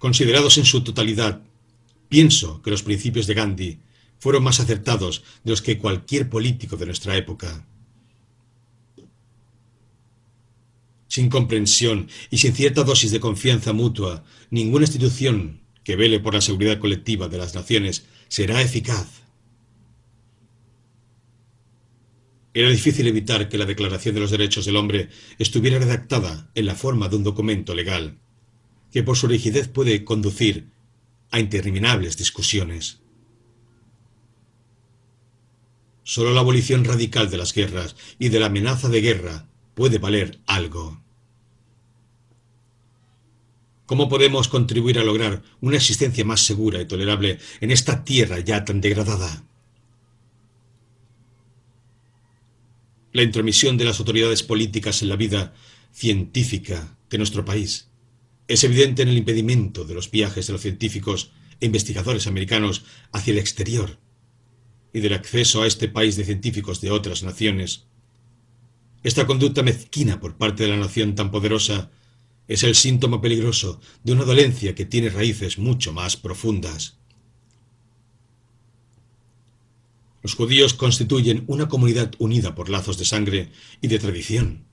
Considerados en su totalidad, pienso que los principios de Gandhi fueron más acertados de los que cualquier político de nuestra época. Sin comprensión y sin cierta dosis de confianza mutua, ninguna institución que vele por la seguridad colectiva de las naciones será eficaz. Era difícil evitar que la Declaración de los Derechos del Hombre estuviera redactada en la forma de un documento legal, que por su rigidez puede conducir a interminables discusiones. Solo la abolición radical de las guerras y de la amenaza de guerra puede valer algo. ¿Cómo podemos contribuir a lograr una existencia más segura y tolerable en esta tierra ya tan degradada? la intromisión de las autoridades políticas en la vida científica de nuestro país es evidente en el impedimento de los viajes de los científicos e investigadores americanos hacia el exterior y del acceso a este país de científicos de otras naciones. Esta conducta mezquina por parte de la nación tan poderosa es el síntoma peligroso de una dolencia que tiene raíces mucho más profundas. Los judíos constituyen una comunidad unida por lazos de sangre y de tradición,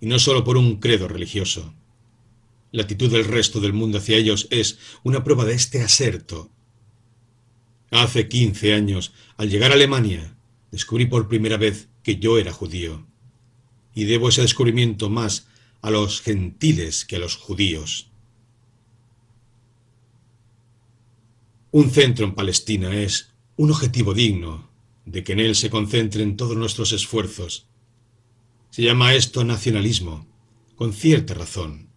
y no solo por un credo religioso. La actitud del resto del mundo hacia ellos es una prueba de este aserto. Hace quince años, al llegar a Alemania, descubrí por primera vez que yo era judío, y debo ese descubrimiento más a los gentiles que a los judíos. Un centro en Palestina es un objetivo digno de que en él se concentren todos nuestros esfuerzos. Se llama esto nacionalismo, con cierta razón.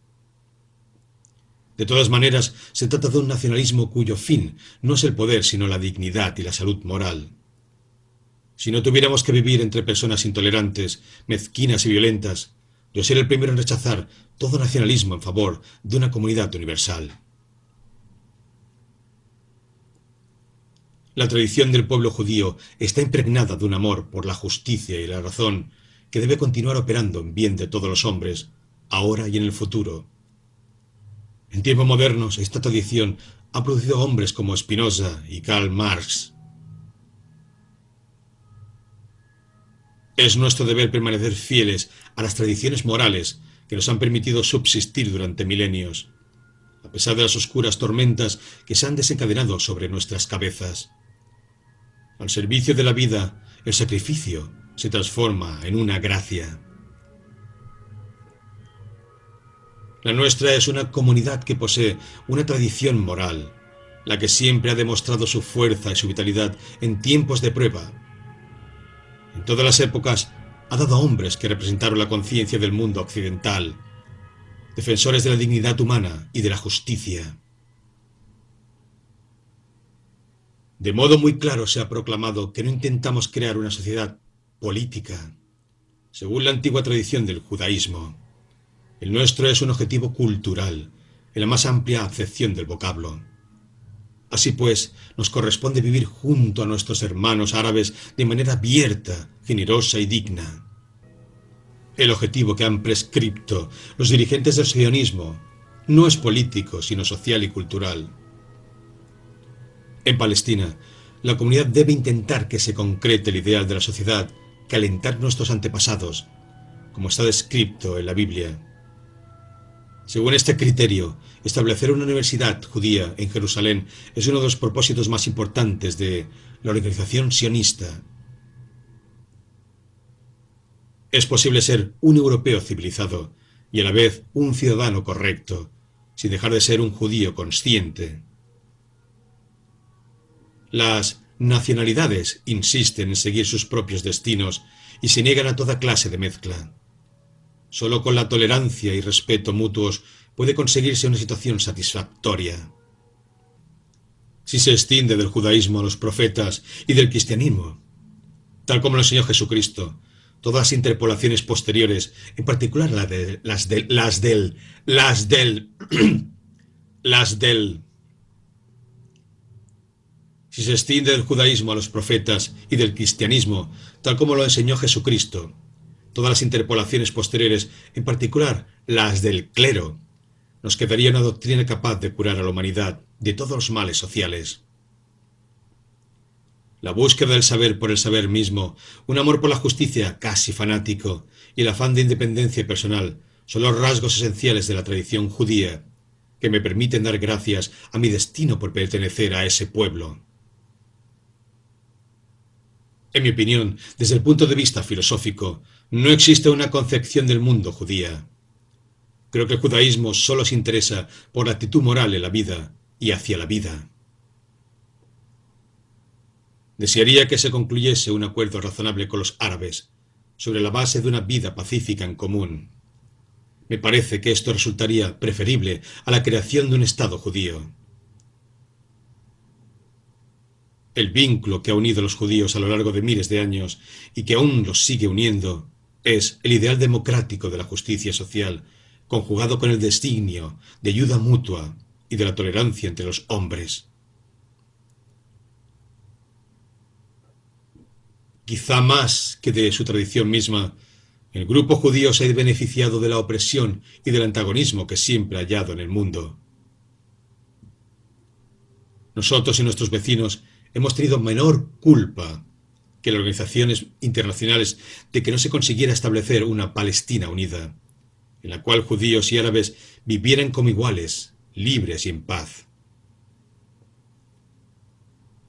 De todas maneras, se trata de un nacionalismo cuyo fin no es el poder, sino la dignidad y la salud moral. Si no tuviéramos que vivir entre personas intolerantes, mezquinas y violentas, yo sería el primero en rechazar todo nacionalismo en favor de una comunidad universal. La tradición del pueblo judío está impregnada de un amor por la justicia y la razón que debe continuar operando en bien de todos los hombres, ahora y en el futuro. En tiempos modernos, esta tradición ha producido hombres como Spinoza y Karl Marx. Es nuestro deber permanecer fieles a las tradiciones morales que nos han permitido subsistir durante milenios, a pesar de las oscuras tormentas que se han desencadenado sobre nuestras cabezas. Al servicio de la vida, el sacrificio se transforma en una gracia. La nuestra es una comunidad que posee una tradición moral, la que siempre ha demostrado su fuerza y su vitalidad en tiempos de prueba. En todas las épocas ha dado a hombres que representaron la conciencia del mundo occidental, defensores de la dignidad humana y de la justicia. De modo muy claro se ha proclamado que no intentamos crear una sociedad política, según la antigua tradición del judaísmo. El nuestro es un objetivo cultural, en la más amplia acepción del vocablo. Así pues, nos corresponde vivir junto a nuestros hermanos árabes de manera abierta, generosa y digna. El objetivo que han prescripto los dirigentes del sionismo no es político, sino social y cultural. En Palestina, la comunidad debe intentar que se concrete el ideal de la sociedad que alentar nuestros antepasados, como está descrito en la Biblia. Según este criterio, establecer una universidad judía en Jerusalén es uno de los propósitos más importantes de la organización sionista. Es posible ser un europeo civilizado y a la vez un ciudadano correcto, sin dejar de ser un judío consciente. Las nacionalidades insisten en seguir sus propios destinos y se niegan a toda clase de mezcla. Solo con la tolerancia y respeto mutuos puede conseguirse una situación satisfactoria. Si se extiende del judaísmo a los profetas y del cristianismo, tal como lo enseñó Jesucristo, todas las interpolaciones posteriores, en particular las del, las del, las del, las del, las del si se extiende del judaísmo a los profetas y del cristianismo, tal como lo enseñó Jesucristo, todas las interpolaciones posteriores, en particular las del clero, nos quedaría una doctrina capaz de curar a la humanidad de todos los males sociales. La búsqueda del saber por el saber mismo, un amor por la justicia casi fanático y el afán de independencia personal son los rasgos esenciales de la tradición judía que me permiten dar gracias a mi destino por pertenecer a ese pueblo. En mi opinión, desde el punto de vista filosófico, no existe una concepción del mundo judía. Creo que el judaísmo solo se interesa por la actitud moral en la vida y hacia la vida. Desearía que se concluyese un acuerdo razonable con los árabes sobre la base de una vida pacífica en común. Me parece que esto resultaría preferible a la creación de un Estado judío. El vínculo que ha unido a los judíos a lo largo de miles de años y que aún los sigue uniendo es el ideal democrático de la justicia social conjugado con el designio de ayuda mutua y de la tolerancia entre los hombres. Quizá más que de su tradición misma, el grupo judío se ha beneficiado de la opresión y del antagonismo que siempre ha hallado en el mundo. Nosotros y nuestros vecinos hemos tenido menor culpa que las organizaciones internacionales de que no se consiguiera establecer una Palestina unida, en la cual judíos y árabes vivieran como iguales, libres y en paz.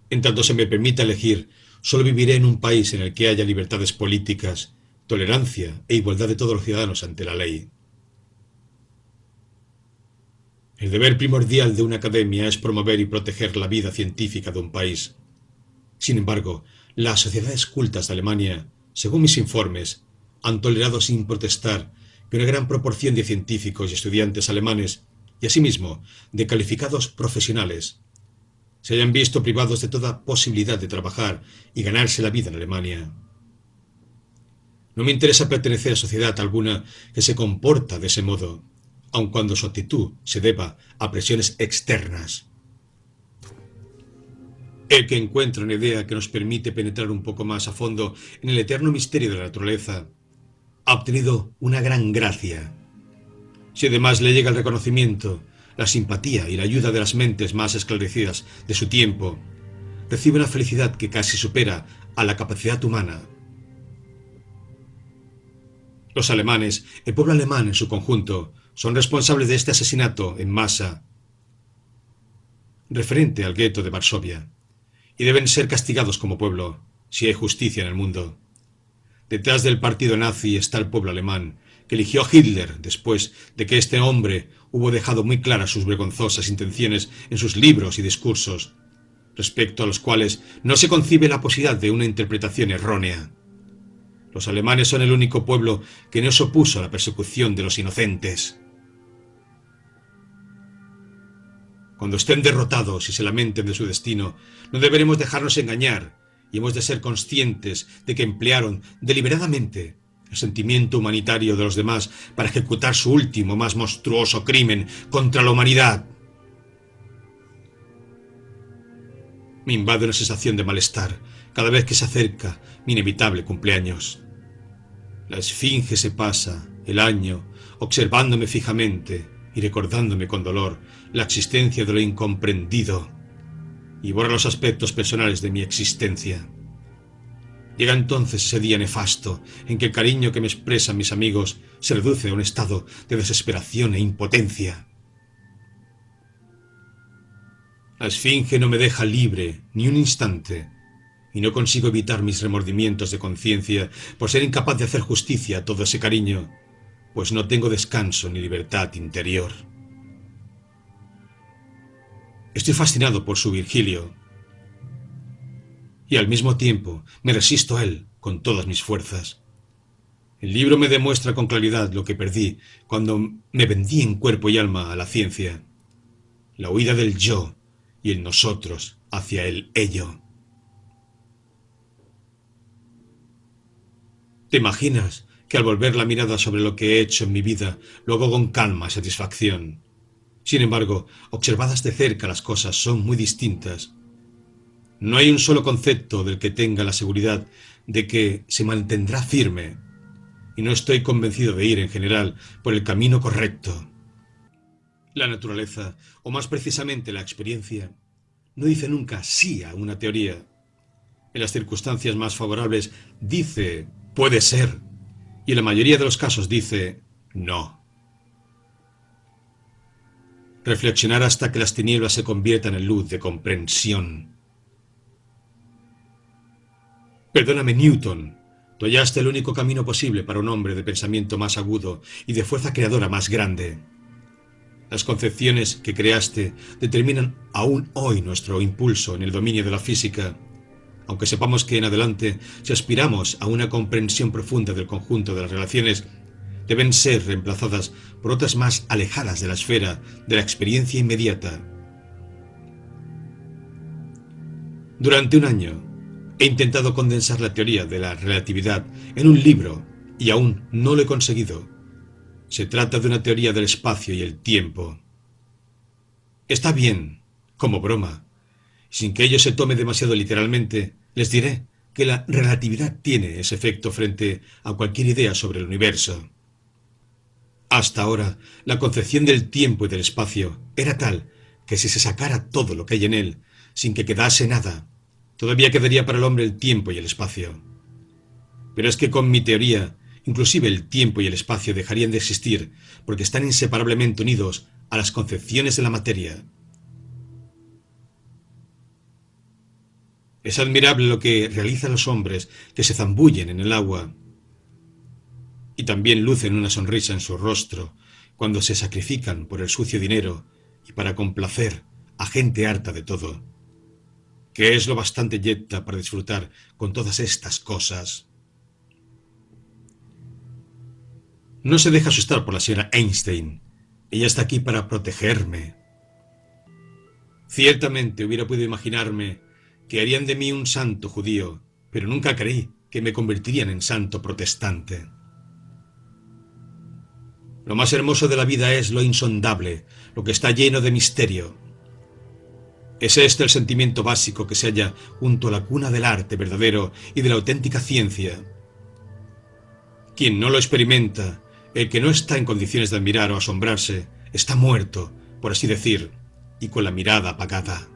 En tanto se me permita elegir, solo viviré en un país en el que haya libertades políticas, tolerancia e igualdad de todos los ciudadanos ante la ley. El deber primordial de una academia es promover y proteger la vida científica de un país. Sin embargo, las sociedades cultas de Alemania, según mis informes, han tolerado sin protestar que una gran proporción de científicos y estudiantes alemanes, y asimismo de calificados profesionales, se hayan visto privados de toda posibilidad de trabajar y ganarse la vida en Alemania. No me interesa pertenecer a sociedad alguna que se comporta de ese modo, aun cuando su actitud se deba a presiones externas. El que encuentra una idea que nos permite penetrar un poco más a fondo en el eterno misterio de la naturaleza, ha obtenido una gran gracia. Si además le llega el reconocimiento, la simpatía y la ayuda de las mentes más esclarecidas de su tiempo, recibe una felicidad que casi supera a la capacidad humana. Los alemanes, el pueblo alemán en su conjunto, son responsables de este asesinato en masa referente al gueto de Varsovia y deben ser castigados como pueblo, si hay justicia en el mundo. Detrás del partido nazi está el pueblo alemán, que eligió a Hitler después de que este hombre hubo dejado muy claras sus vergonzosas intenciones en sus libros y discursos, respecto a los cuales no se concibe la posibilidad de una interpretación errónea. Los alemanes son el único pueblo que no se opuso a la persecución de los inocentes. Cuando estén derrotados y se lamenten de su destino, no deberemos dejarnos engañar y hemos de ser conscientes de que emplearon deliberadamente el sentimiento humanitario de los demás para ejecutar su último, más monstruoso crimen contra la humanidad. Me invade una sensación de malestar cada vez que se acerca mi inevitable cumpleaños. La esfinge se pasa el año observándome fijamente y recordándome con dolor la existencia de lo incomprendido y borra los aspectos personales de mi existencia. Llega entonces ese día nefasto en que el cariño que me expresan mis amigos se reduce a un estado de desesperación e impotencia. La esfinge no me deja libre ni un instante, y no consigo evitar mis remordimientos de conciencia por ser incapaz de hacer justicia a todo ese cariño pues no tengo descanso ni libertad interior. Estoy fascinado por su Virgilio y al mismo tiempo me resisto a él con todas mis fuerzas. El libro me demuestra con claridad lo que perdí cuando me vendí en cuerpo y alma a la ciencia, la huida del yo y el nosotros hacia el ello. ¿Te imaginas que al volver la mirada sobre lo que he hecho en mi vida lo hago con calma y satisfacción. Sin embargo, observadas de cerca las cosas son muy distintas. No hay un solo concepto del que tenga la seguridad de que se mantendrá firme, y no estoy convencido de ir en general por el camino correcto. La naturaleza, o más precisamente la experiencia, no dice nunca sí a una teoría. En las circunstancias más favorables dice puede ser y en la mayoría de los casos dice no. Reflexionar hasta que las tinieblas se conviertan en luz de comprensión. Perdóname, Newton. Tú hallaste el único camino posible para un hombre de pensamiento más agudo y de fuerza creadora más grande. Las concepciones que creaste determinan aún hoy nuestro impulso en el dominio de la física aunque sepamos que en adelante, si aspiramos a una comprensión profunda del conjunto de las relaciones, deben ser reemplazadas por otras más alejadas de la esfera de la experiencia inmediata. Durante un año, he intentado condensar la teoría de la relatividad en un libro y aún no lo he conseguido. Se trata de una teoría del espacio y el tiempo. Está bien, como broma. Sin que ello se tome demasiado literalmente, les diré que la relatividad tiene ese efecto frente a cualquier idea sobre el universo. Hasta ahora, la concepción del tiempo y del espacio era tal que si se sacara todo lo que hay en él, sin que quedase nada, todavía quedaría para el hombre el tiempo y el espacio. Pero es que con mi teoría, inclusive el tiempo y el espacio dejarían de existir porque están inseparablemente unidos a las concepciones de la materia. Es admirable lo que realizan los hombres que se zambullen en el agua y también lucen una sonrisa en su rostro cuando se sacrifican por el sucio dinero y para complacer a gente harta de todo, que es lo bastante yeta para disfrutar con todas estas cosas. No se deja asustar por la señora Einstein. Ella está aquí para protegerme. Ciertamente hubiera podido imaginarme que harían de mí un santo judío, pero nunca creí que me convertirían en santo protestante. Lo más hermoso de la vida es lo insondable, lo que está lleno de misterio. Es este el sentimiento básico que se halla junto a la cuna del arte verdadero y de la auténtica ciencia. Quien no lo experimenta, el que no está en condiciones de admirar o asombrarse, está muerto, por así decir, y con la mirada apagada.